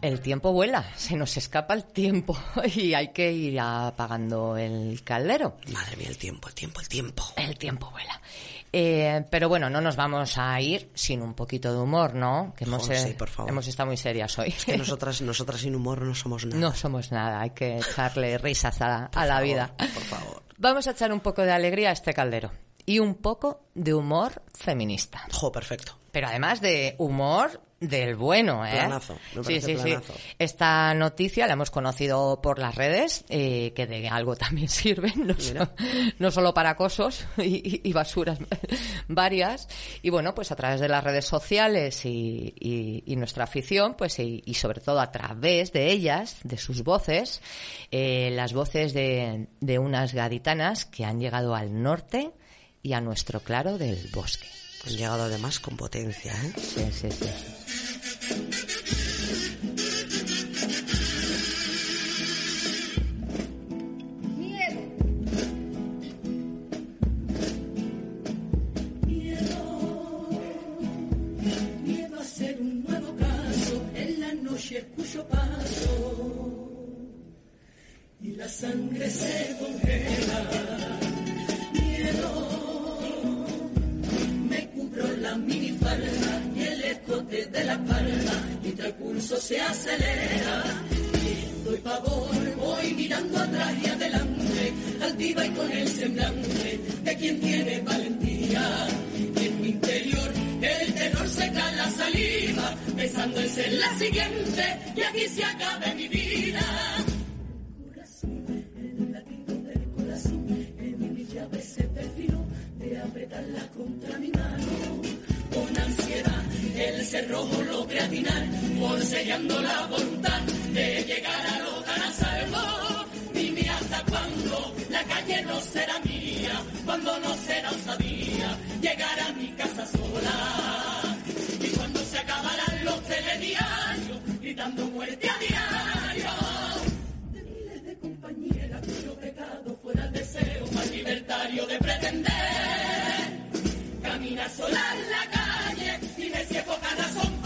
El tiempo vuela, se nos escapa el tiempo y hay que ir apagando el caldero. Madre mía, el tiempo, el tiempo, el tiempo. El tiempo vuela. Eh, pero bueno, no nos vamos a ir sin un poquito de humor, ¿no? Que hemos, Oh, sí, eh, por favor. hemos estado muy serias hoy. Es que nosotras, nosotras sin humor no somos nada. No somos nada, hay que echarle risas a, a la favor, vida. Por favor. Vamos a echar un poco de alegría a este caldero y un poco de humor feminista. Jo, perfecto. Pero además de humor del bueno, ¿eh? Planazo, sí, sí, planazo. sí. Esta noticia la hemos conocido por las redes, eh, que de algo también sirven, no, so- no solo para acosos y, basuras varias. Y bueno, pues a través de las redes sociales y, y- y nuestra afición, pues y, y sobre todo a través de ellas, de sus voces, eh, las voces de, de unas gaditanas que han llegado al norte y a nuestro claro del bosque. Han llegado además con potencia, ¿eh? Sí, sí, sí. Miedo. Miedo a ser un nuevo caso, en la noche escucho paso y la sangre se congela. Pulso se acelera. Doy pavor, voy mirando atrás y adelante, altiva y con el semblante de quien tiene valentía. Y en mi interior el tenor seca la saliva, pensando en ser la siguiente y aquí se acabe mi vida. La voluntad de llegar al hogar a salvo. Dime hasta cuándo la calle no será mía, cuando no será osadía llegar a mi casa sola. Y cuando se acabarán los telediarios, gritando muerte a diario de miles de compañeras cuyo pecado fuera el deseo más libertario de pretender caminar sola en la calle y me si hay poca razón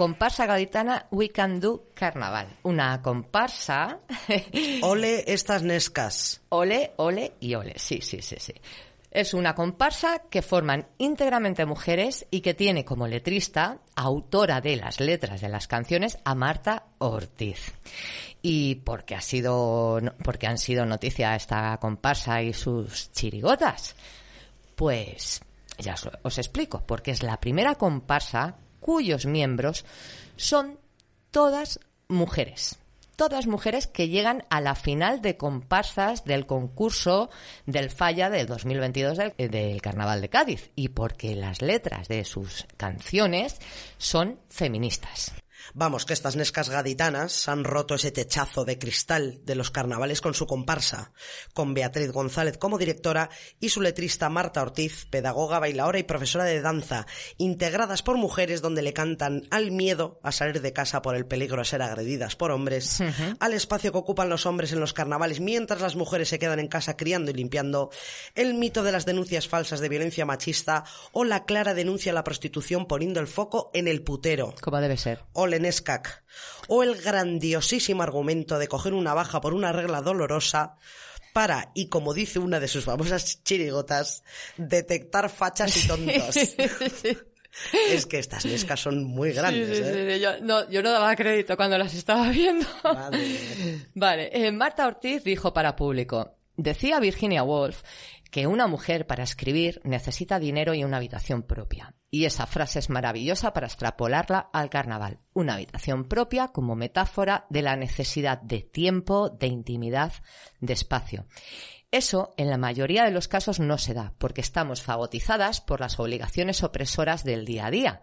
Comparsa gaditana We Can Do Carnaval. Una comparsa. Ole estas nescas. Ole, ole y ole. Sí, sí, sí, sí. Es una comparsa que forman íntegramente mujeres y que tiene como letrista, autora de las letras de las canciones, a Marta Ortiz. Y porque ha sido, porque han sido noticia esta comparsa y sus chirigotas. Pues ya os, os explico, porque es la primera comparsa cuyos miembros son todas mujeres. Todas mujeres que llegan a la final de comparsas del concurso del Falla del 2022 del, del Carnaval de Cádiz y porque las letras de sus canciones son feministas. Vamos, que estas nescas gaditanas han roto ese techazo de cristal de los carnavales con su comparsa, con Beatriz González como directora y su letrista Marta Ortiz, pedagoga, bailadora y profesora de danza, integradas por mujeres donde le cantan al miedo a salir de casa por el peligro a ser agredidas por hombres, al espacio que ocupan los hombres en los carnavales mientras las mujeres se quedan en casa criando y limpiando, el mito de las denuncias falsas de violencia machista o la clara denuncia a la prostitución poniendo el foco en el putero. Como debe ser. Neskak. O el grandiosísimo argumento de coger una baja por una regla dolorosa para, y como dice una de sus famosas chirigotas, detectar fachas y tontos. es que estas nescas son muy grandes. Sí, sí, ¿eh? sí, Yo, no, yo no daba crédito cuando las estaba viendo. Vale. Vale, eh, Marta Ortiz dijo para público, decía Virginia Woolf que una mujer para escribir necesita dinero y una habitación propia. Y esa frase es maravillosa para extrapolarla al carnaval. Una habitación propia como metáfora de la necesidad de tiempo, de intimidad, de espacio. Eso, en la mayoría de los casos, no se da, porque estamos fagotizadas por las obligaciones opresoras del día a día.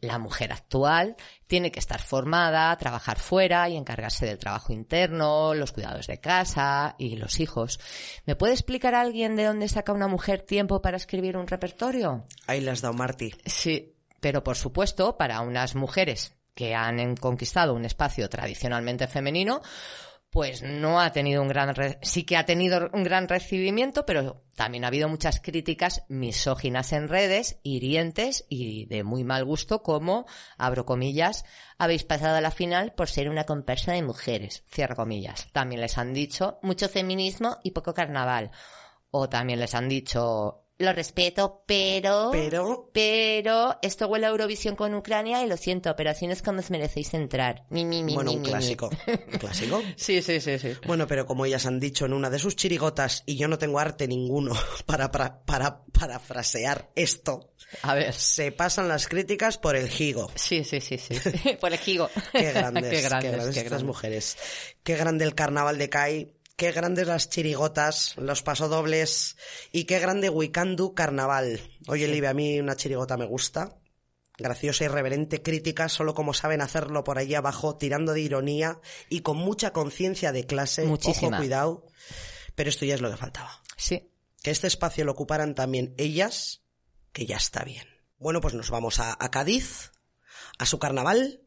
La mujer actual tiene que estar formada, trabajar fuera y encargarse del trabajo interno, los cuidados de casa y los hijos. ¿Me puede explicar alguien de dónde saca una mujer tiempo para escribir un repertorio? Ahí le has dado, Marty. Sí, pero por supuesto, para unas mujeres que han conquistado un espacio tradicionalmente femenino, pues no ha tenido un gran re- sí que ha tenido un gran recibimiento, pero también ha habido muchas críticas misóginas en redes, hirientes y de muy mal gusto, como abro comillas, habéis pasado a la final por ser una comparsa de mujeres, cierro comillas. También les han dicho mucho feminismo y poco carnaval. O también les han dicho lo respeto, pero Pero pero esto huele a Eurovisión con Ucrania y lo siento, pero así no es como os merecéis entrar. Mi, mi, mi, Bueno, mi, un mi. clásico. ¿Un clásico? Sí, sí, sí, sí. Bueno, pero como ellas han dicho en una de sus chirigotas, y yo no tengo arte ninguno para, para, para parafrasear esto, A ver. se pasan las críticas por el gigo. Sí, sí, sí, sí. Por el gigo. Qué grandes, qué grandes, grandes qué estas grandes. mujeres. Qué grande el carnaval de Kai, qué grandes las chirigotas, los pasodobles y qué grande Wikandu carnaval. Oye, Libre, a mí una chirigota me gusta. Graciosa, irreverente, crítica, solo como saben hacerlo por allí abajo, tirando de ironía y con mucha conciencia de clase. Muchísima. Ojo, cuidado. Pero esto ya es lo que faltaba. Sí. Que este espacio lo ocuparan también ellas, que ya está bien. Bueno, pues nos vamos a, a Cádiz, a su carnaval,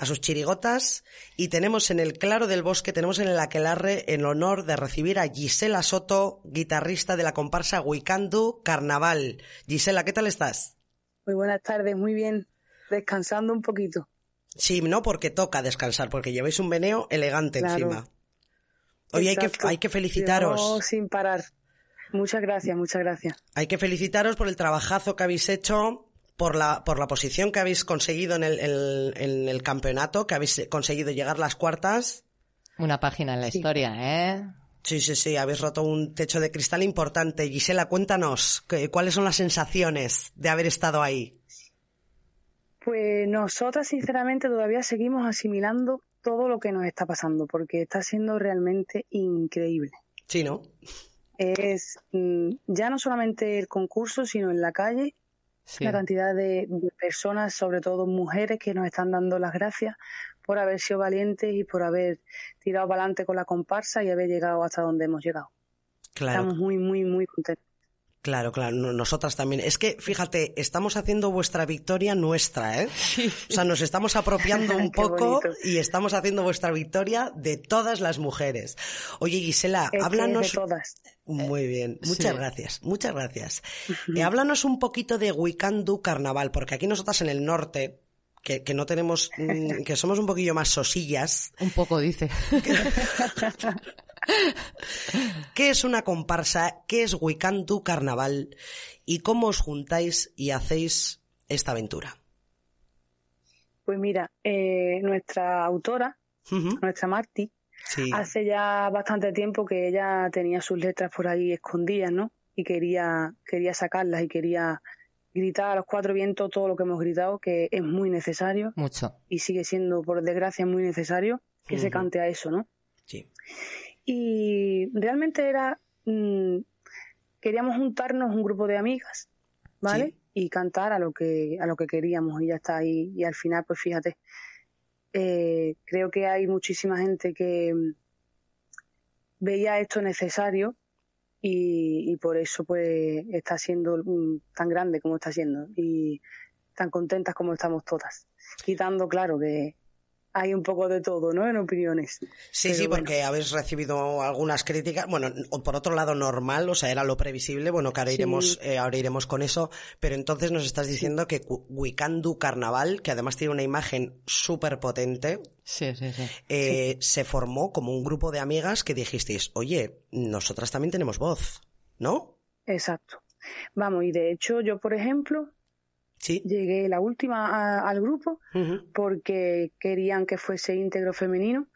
a sus chirigotas y tenemos en el Claro del Bosque, tenemos en el Aquelarre el honor de recibir a Gisela Soto, guitarrista de la comparsa Wikandu Carnaval. Gisela, ¿qué tal estás? Muy buenas tardes, muy bien. Descansando un poquito. Sí, no porque toca descansar, porque lleváis un meneo elegante Claro. encima. Oye, hay que, hay que felicitaros. Llevamos sin parar. Muchas gracias, muchas gracias. Hay que felicitaros por el trabajazo que habéis hecho, por la, por la posición que habéis conseguido en el, el- en el campeonato, que habéis conseguido llegar las cuartas. Una página en la historia, ¿eh? Sí, sí, sí, habéis roto un techo de cristal importante. Gisela, cuéntanos, ¿qué- ¿cuáles son las sensaciones de haber estado ahí? Pues nosotras, sinceramente, todavía seguimos asimilando todo lo que nos está pasando, porque está siendo realmente increíble. Sí, ¿no? Es mm, ya no solamente el concurso, sino en la calle, Sí. la cantidad de, de personas, sobre todo mujeres, que nos están dando las gracias por haber sido valientes y por haber tirado para adelante con la comparsa y haber llegado hasta donde hemos llegado. Claro. Estamos muy, muy, muy contentos. Claro, claro, no- nosotras también. Es que, fíjate, estamos haciendo vuestra victoria nuestra, ¿eh? O sea, nos estamos apropiando un poco bonito. y estamos haciendo vuestra victoria de todas las mujeres. Oye, Gisela, Es háblanos. de todas. Muy bien, muchas sí. gracias, muchas gracias. Eh, háblanos un poquito de Wicandú Carnaval, porque aquí nosotras en el norte, que, que no tenemos, mm, que somos un poquillo más sosillas. Un poco, dice. ¿Qué es una comparsa? ¿Qué es Wicandú Carnaval? ¿Y cómo os juntáis y hacéis esta aventura? Pues mira, eh, nuestra autora, nuestra Marti, Sí. hace ya bastante tiempo que ella tenía sus letras por ahí escondidas, ¿no? Y quería, quería sacarlas y quería gritar a los cuatro vientos todo lo que hemos gritado, que es muy necesario Mucho. y sigue siendo, por desgracia, muy necesario que se cante a eso, ¿no? Sí. Y realmente era, mm, queríamos juntarnos un grupo de amigas, ¿vale? Y cantar a lo que, a lo que queríamos y ya está. Y, y al final, pues fíjate, eh, creo que hay muchísima gente que mm, veía esto necesario y, y por eso pues está siendo mm, tan grande como está siendo y tan contentas como estamos todas. Quitando, claro, que hay un poco de todo, ¿no? En opiniones. Sí, Pero sí, bueno. porque habéis recibido algunas críticas. Bueno, por otro lado, normal, o sea, era lo previsible. Bueno, que ahora Sí. iremos, eh, ahora iremos con eso. Pero entonces nos estás diciendo que Wicandu Carnaval, que además tiene una imagen súper potente, Sí, sí, sí. eh, se formó como un grupo de amigas que dijisteis, oye, nosotras también tenemos voz, ¿no? Exacto. Vamos, y de hecho yo, por ejemplo, llegué la última a- al grupo porque querían que fuese íntegro femenino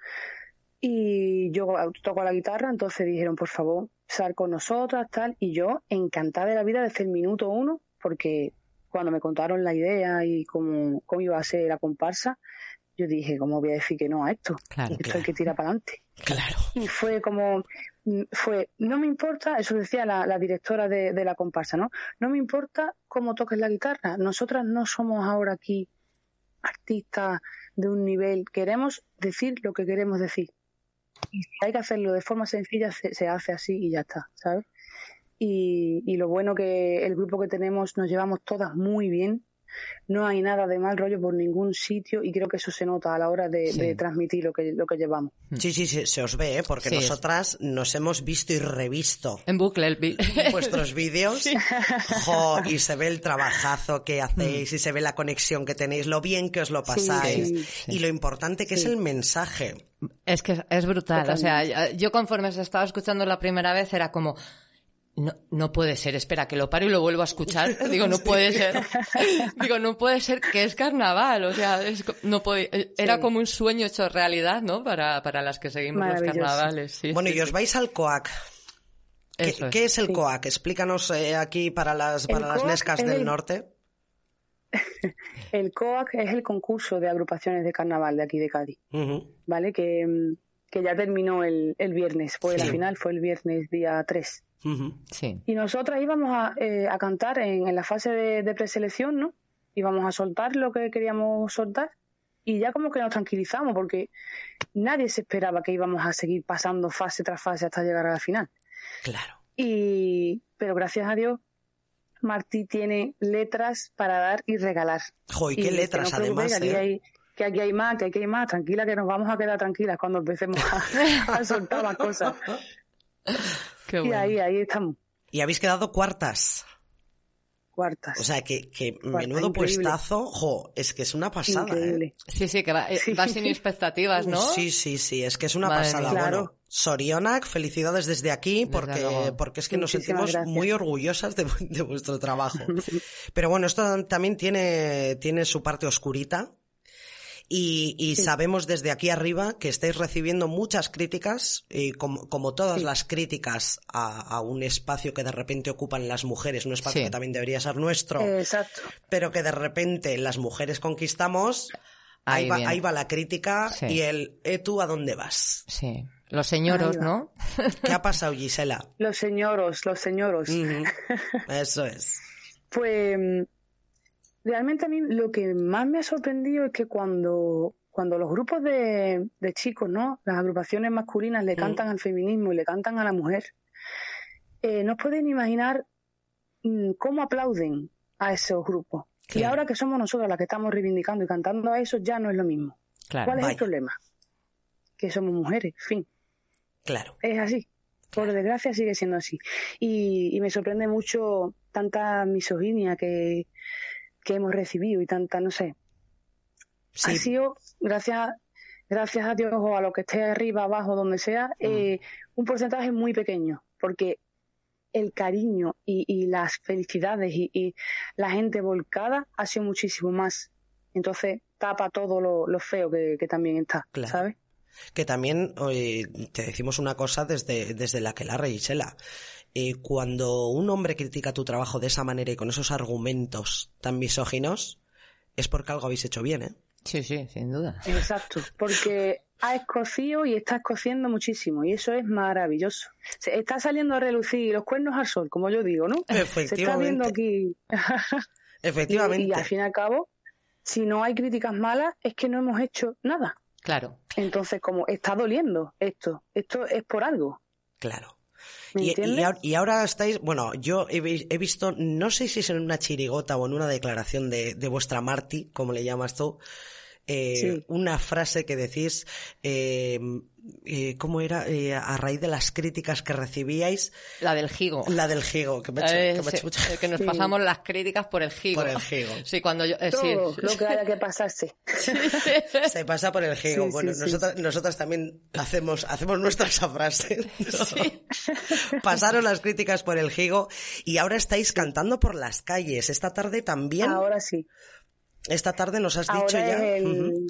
y yo toco la guitarra, entonces dijeron, por favor, sal con nosotras, tal, y yo encantada de la vida desde el minuto uno, porque cuando me contaron la idea y cómo, cómo iba a ser la comparsa, yo dije, ¿cómo voy a decir que no a esto? Claro, esto hay que tirar para adelante. Claro. Y fue como, fue, no me importa, eso decía la, directora de, de la comparsa, ¿no? No me importa cómo toques la guitarra. Nosotras no somos ahora aquí artistas de un nivel. Queremos decir lo que queremos decir. Y si hay que hacerlo de forma sencilla, se, se hace así y ya está, ¿sabes? Y, y lo bueno que el grupo que tenemos nos llevamos todas muy bien. No hay nada de mal rollo por ningún sitio y creo que eso se nota a la hora de, Sí. de transmitir lo que, lo que llevamos. Sí, sí, sí, se os ve, ¿eh? porque Sí. nosotras nos hemos visto y revisto En bucle el vi- vuestros vídeos Jo, y se ve el trabajazo que hacéis y se ve la conexión que tenéis, lo bien que os lo pasáis Sí, sí. y lo importante que es el mensaje. Es que es brutal. O sea, yo conforme os estaba escuchando la primera vez era como, no, no puede ser, espera, que lo paro y lo vuelvo a escuchar. Digo, no puede ser. Digo, no puede ser que es carnaval. O sea, es no puede, era Sí. como un sueño hecho realidad, ¿no? Para, para las que seguimos los carnavales. Sí, bueno, sí, y os vais al COAC. ¿Qué, es. qué es el Sí. COAC? Explícanos eh, aquí para las, El para las es del el- norte. El COAC es el concurso de agrupaciones de carnaval de aquí de Cádiz, ¿vale? Que, mm, que ya terminó el, el viernes, pues Sí. la final fue el viernes día 3. Sí. Y nosotras íbamos a, eh, a cantar en, en la fase de, de preselección, ¿no? Íbamos a soltar lo que queríamos soltar y ya como que nos tranquilizamos porque nadie se esperaba que íbamos a seguir pasando fase tras fase hasta llegar a la final. Claro. Y, pero gracias a Dios, Martí tiene letras para dar y regalar. Jo, y qué que letras, no además, ¿eh? Que aquí hay más, que aquí hay más, tranquila, que nos vamos a quedar tranquilas cuando empecemos a, a soltar las cosas. Qué y ahí, ahí estamos. Y habéis quedado cuartas. cuartas. O sea, que, que Cuarta, menudo increíble. puestazo, jo, es que es una pasada, Increíble. ¿eh? Sí, sí, que va, eh, va sin expectativas, ¿no? Sí, sí, sí, es que es una Madre pasada. Bueno, Claro. Sorionak, felicidades desde aquí porque, porque es que nos sentimos gracias. muy orgullosas de, de vuestro trabajo. Pero bueno, esto también tiene, tiene su parte oscurita. Y, y sabemos desde aquí arriba que estáis recibiendo muchas críticas, y como, como todas las críticas a, a un espacio que de repente ocupan las mujeres, un espacio Sí. que también debería ser nuestro, Exacto. pero que de repente las mujeres conquistamos, ahí, Ahí va, viene. ahí va la crítica Sí. y el ¿eh, tú a dónde vas? Sí. Los señoros. ¿no? ¿Qué ha pasado, Gisela? Los señoros, los señoros. Eso es. Pues realmente a mí lo que más me ha sorprendido es que cuando, cuando los grupos de, de chicos, ¿no? Las agrupaciones masculinas le cantan al feminismo y le cantan a la mujer, eh, no pueden imaginar mm, cómo aplauden a esos grupos. Y ahora que somos nosotros las que estamos reivindicando y cantando a eso, ya no es lo mismo. Claro. ¿Cuál es el problema? Que somos mujeres, fin. Claro. Es así. Por desgracia sigue siendo así. Y, y me sorprende mucho tanta misoginia que, que hemos recibido y tanta, no sé. Ha sido, gracias, gracias a Dios o a lo que esté arriba, abajo, donde sea, eh, un porcentaje muy pequeño. Porque el cariño y, y las felicidades y, y la gente volcada ha sido muchísimo más. Entonces tapa todo lo, lo feo que, que también está, Claro. ¿sabes? Que también oye, te decimos una cosa desde, desde la que la Gisela. Eh, cuando un hombre critica tu trabajo de esa manera y con esos argumentos tan misóginos, es porque algo habéis hecho bien, ¿eh? Sí, sí, sin duda. Exacto, porque ha escocido y está escociendo muchísimo y eso es maravilloso. Se está saliendo a relucir los cuernos al sol, como yo digo, ¿no? Se está Efectivamente. viendo aquí. Efectivamente. Y, y al fin y al cabo, si no hay críticas malas, es que no hemos hecho nada. Claro. Entonces, como está doliendo esto, esto es por algo. Claro. ¿Me Y, ahora- y ahora estáis, bueno, yo he, he visto, no sé si es en una chirigota o en una declaración de, de vuestra Marty, como le llamas tú, eh, Sí. una frase que decís, eh, eh, ¿cómo era? Eh, a raíz de las críticas que recibíais, La del gigo. la del gigo, que me ha hecho- Eh, que sí, que nos Sí. pasamos las críticas por el gigo. Por el gigo. Sí, cuando yo... eh, Todo sí, lo que haya que pasarse. Se pasa por el gigo. Bueno, sí. nosotras, nosotras también hacemos, hacemos nuestra esa frase. Pasaron las críticas por el gigo y ahora estáis cantando por las calles. Esta tarde también. Ahora sí. Esta tarde nos has Ahora dicho es ya. el- Ujú.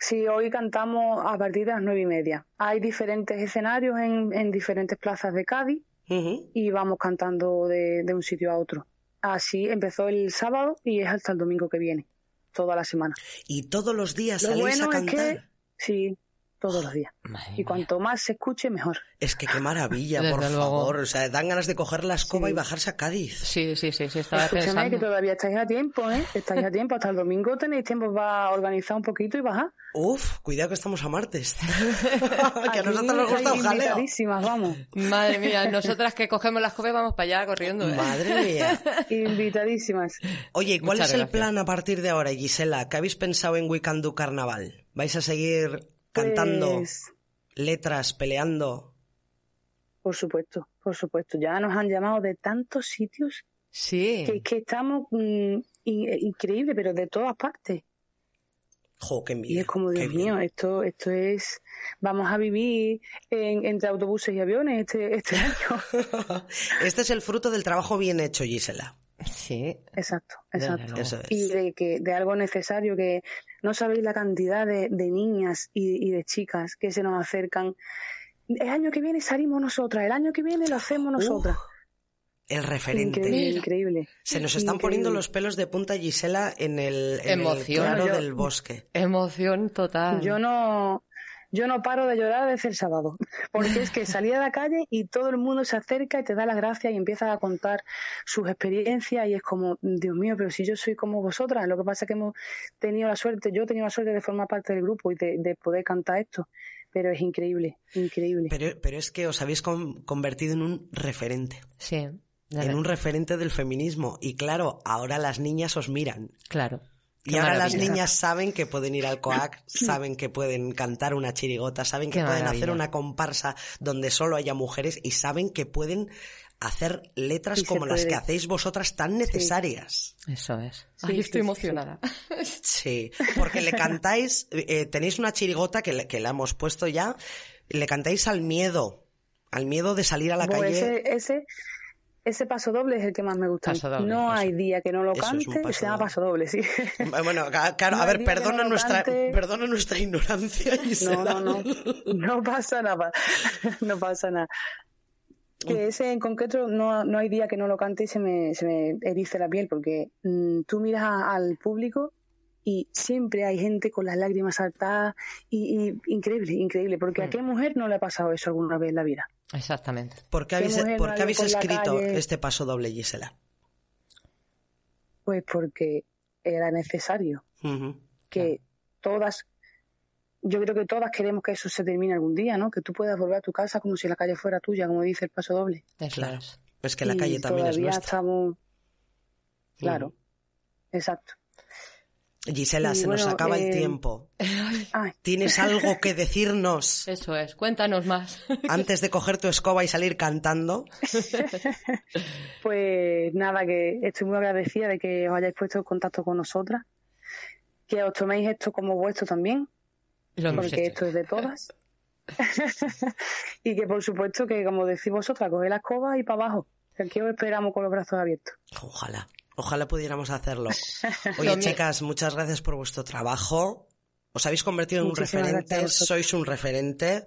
Sí, hoy cantamos a partir de las nueve y media. Hay diferentes escenarios en, en diferentes plazas de Cádiz y vamos cantando de, de un sitio a otro. Así empezó el sábado y es hasta el domingo que viene, toda la semana. Y todos los días Lo salís bueno a es cantar. que sí, todos los días. Madre Y mía. cuanto más se escuche, mejor. Es que qué maravilla, por luego. favor. O sea, dan ganas de coger la escoba Sí. y bajarse a Cádiz. Sí, sí, sí, sí, estaba Escúchame pensando. que todavía estáis a tiempo, ¿eh? Estáis a tiempo. Hasta el domingo tenéis tiempo para organizar un poquito y bajar. Uf, cuidado que estamos a martes. que a nosotros nos gusta un jaleo. invitadísimas, vamos. Madre mía, nosotras que cogemos las copas vamos para allá corriendo. ¿eh? Madre mía. Invitadísimas. Oye, ¿y ¿cuál Muchas es el plan a partir de ahora, Gisela? ¿Qué habéis pensado en Wicandú Carnaval? ¿Vais a seguir cantando Pues, letras, peleando? por supuesto, por supuesto. Ya nos han llamado de tantos sitios Sí. que, que estamos mm, in- increíble, pero de todas partes. Jo, qué Y envidia. es como, Dios mío, esto, esto es, vamos a vivir en- entre autobuses y aviones este, este año. Este es el fruto del trabajo bien hecho, Gisela. Sí. Exacto, exacto. luego. Eso es. Y de que, de algo necesario que no sabéis la cantidad de, de niñas y, y de chicas que se nos acercan. El año que viene salimos nosotras, el año que viene lo hacemos nosotras. Uh, el referente. increíble, increíble. Se nos están Increíble. poniendo los pelos de punta, Gisela, en el, en el claro Yo- del bosque. Emoción total. Yo no, yo no paro de llorar desde el sábado, porque es que salí a la calle y todo el mundo se acerca y te da las gracias y empieza a contar sus experiencias y es como, Dios mío, pero si yo soy como vosotras, lo que pasa es que hemos tenido la suerte, yo he tenido la suerte de formar parte del grupo y de, de poder cantar esto, pero es increíble, increíble. Pero, pero es que os habéis con- convertido en un referente. Sí. En un referente del feminismo. Y claro, ahora las niñas os miran. Claro. Y ahora las niñas saben que pueden ir al COAC, saben que pueden cantar una chirigota, saben que Qué pueden hacer una comparsa donde solo haya mujeres y saben que pueden hacer letras como las que hacéis vosotras tan necesarias. Eso es. Sí, Ay, estoy sí, emocionada. Sí, porque le cantáis, eh, tenéis una chirigota que le, que la hemos puesto ya, le cantáis al miedo, al miedo de salir a la calle. ese, ese, ese paso doble es el que más me gusta. Paso doble, no hay día que no lo Eso es un cante, paso se llama doble. paso doble, sí. Bueno, claro, No a ver, perdona no nuestra, cante. perdona nuestra ignorancia, No, no, no. No pasa nada. No pasa nada. Que ese en concreto no, no hay día que no lo cante y se me, se me erice la piel porque mm, tú miras a- al público y siempre hay gente con las lágrimas saltadas y, y increíble, increíble, porque Mm. a qué mujer no le ha pasado eso alguna vez en la vida. Exactamente. ¿Por qué ¿Qué habéis, por no qué ha habéis escrito calle? este paso doble, Gisela? Pues porque era necesario que todas, yo creo que todas queremos que eso se termine algún día, ¿no? Que tú puedas volver a tu casa como si la calle fuera tuya, como dice el paso doble. Claro. Es que la Y calle también es todavía nuestra. estamos, claro, exacto. Gisela, se nos acaba el eh, tiempo. Ay. ¿Tienes algo que decirnos Eso es. Cuéntanos más. antes de coger tu escoba y salir cantando? Pues nada, que estoy muy agradecida de que os hayáis puesto en contacto con nosotras, que os toméis esto como vuestro también, Lo hemos porque hecho. esto es de todas. y que por supuesto que, como decís vosotras, coged la escoba y para abajo. Que aquí os esperamos con los brazos abiertos. Ojalá, ojalá pudiéramos hacerlo. Lo Oye, chicas, muchas gracias por vuestro trabajo. Os habéis convertido en un referente, sois un referente.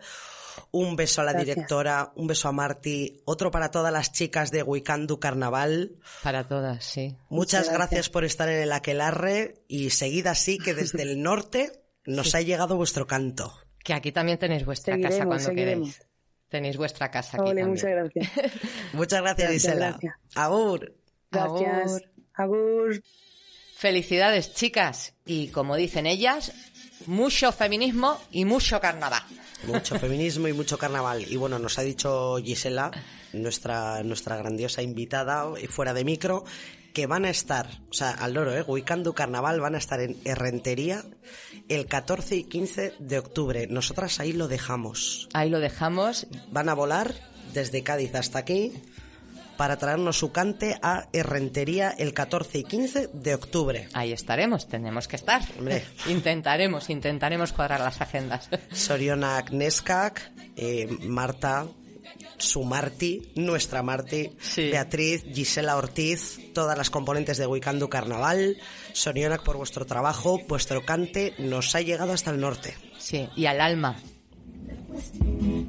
Un beso a la Gracias. directora, un beso a Marti, otro para todas las chicas de Wicandu Carnaval. Para todas, sí. Muchas Muchas gracias. gracias. por estar en el Aquelarre y seguid así que desde el norte nos Sí. ha llegado vuestro canto. Que aquí también tenéis vuestra casa cuando seguiremos. queréis. Tenéis vuestra casa aquí Ole, también. muchas gracias. Muchas gracias, Gracias, Gisela. gracias. Agur. Gracias. Agur. Agur. Felicidades, chicas. Y como dicen ellas, mucho feminismo y mucho carnaval. Mucho feminismo y mucho carnaval. Y bueno, nos ha dicho Gisela, nuestra, nuestra grandiosa invitada, y fuera de micro, que van a estar, o sea, al loro, ¿eh? Wicandu Carnaval van a estar en Herrentería el 14 y 15 de octubre. Nosotras ahí lo dejamos. Ahí lo dejamos. Van a volar desde Cádiz hasta aquí para traernos su cante a Herrentería el 14 y 15 de octubre. Ahí estaremos, tenemos que estar. Hombre. Intentaremos, intentaremos cuadrar las agendas. Sorionak Neskak, eh, Marta, su Marti, nuestra Marti, Beatriz, Gisela Ortiz, todas las componentes de Wicandu Carnaval, Sorionak por vuestro trabajo, vuestro cante nos ha llegado hasta el norte. Sí, y al alma.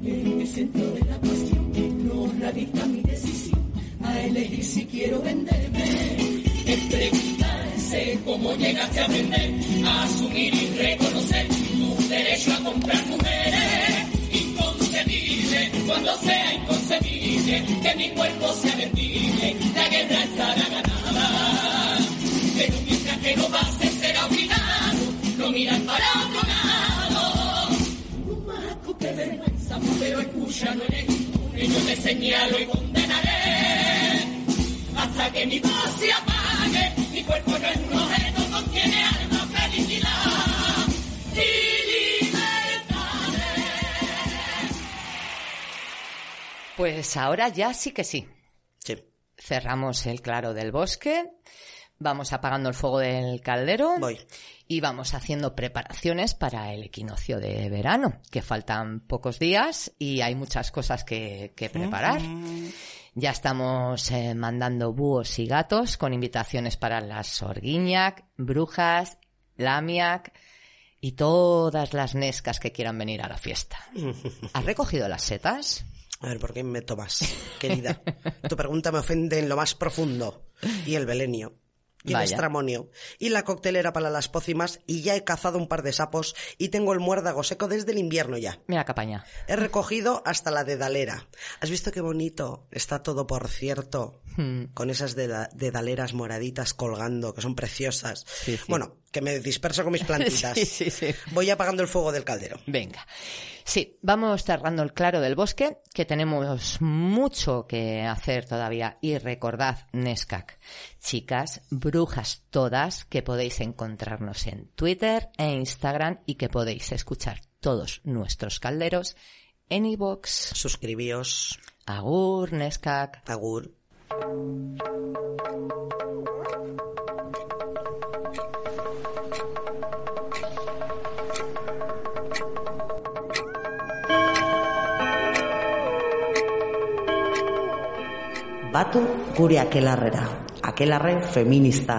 En el centro de la cuestión no radica mi decisión a elegir si quiero venderme. En preguntarse cómo llegaste a aprender a asumir y reconocer tu derecho a comprar mujeres. Inconcebible cuando sea inconcebible que mi cuerpo sea vendible. La guerra estará ganada. Pero mientras que no pase será obligado no mirar para otro lado. Marco, qué vergüenza, pero escucha, no eres impune, yo te señalo y condenaré. Hasta que mi voz se apague, mi cuerpo no es un objeto, contiene alma, felicidad y libertad. Pues ahora ya sí que sí. Sí. Cerramos el claro del bosque, vamos apagando el fuego del caldero Voy. y vamos haciendo preparaciones para el equinoccio de verano, que faltan pocos días y hay muchas cosas que, que preparar. Ya estamos eh, mandando búhos y gatos con invitaciones para las Sorguiñac, Brujas, Lamiac y todas las nescas que quieran venir a la fiesta. ¿Has recogido las setas? A ver, ¿por qué me tomas, querida? Tu pregunta me ofende en lo más profundo. Y el belenio. Y el estramonio. Y la coctelera para las pócimas. Y ya he cazado un par de sapos. Y tengo el muérdago seco desde el invierno ya. Mira, capaña. He recogido hasta la dedalera. ¿Has visto qué bonito? Está todo, por cierto, Hmm. con esas deda- dedaleras moraditas colgando, que son preciosas. Sí, sí. Bueno, que me disperso con mis plantitas. Sí, sí, sí. Voy apagando el fuego del caldero. Venga. Sí, vamos cerrando el claro del bosque, que tenemos mucho que hacer todavía. Y recordad, Nescac, chicas, brujas todas, que podéis encontrarnos en Twitter e Instagram y que podéis escuchar todos nuestros calderos en iVoox. Suscribíos. Agur, neskak. Agur. Batu gure akelarrera, akelarre feminista.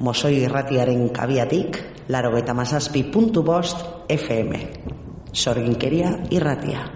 Mosoi irratiaren kabiatik, laro eta mazazpi puntu bost FM. Sorginkeria irratia.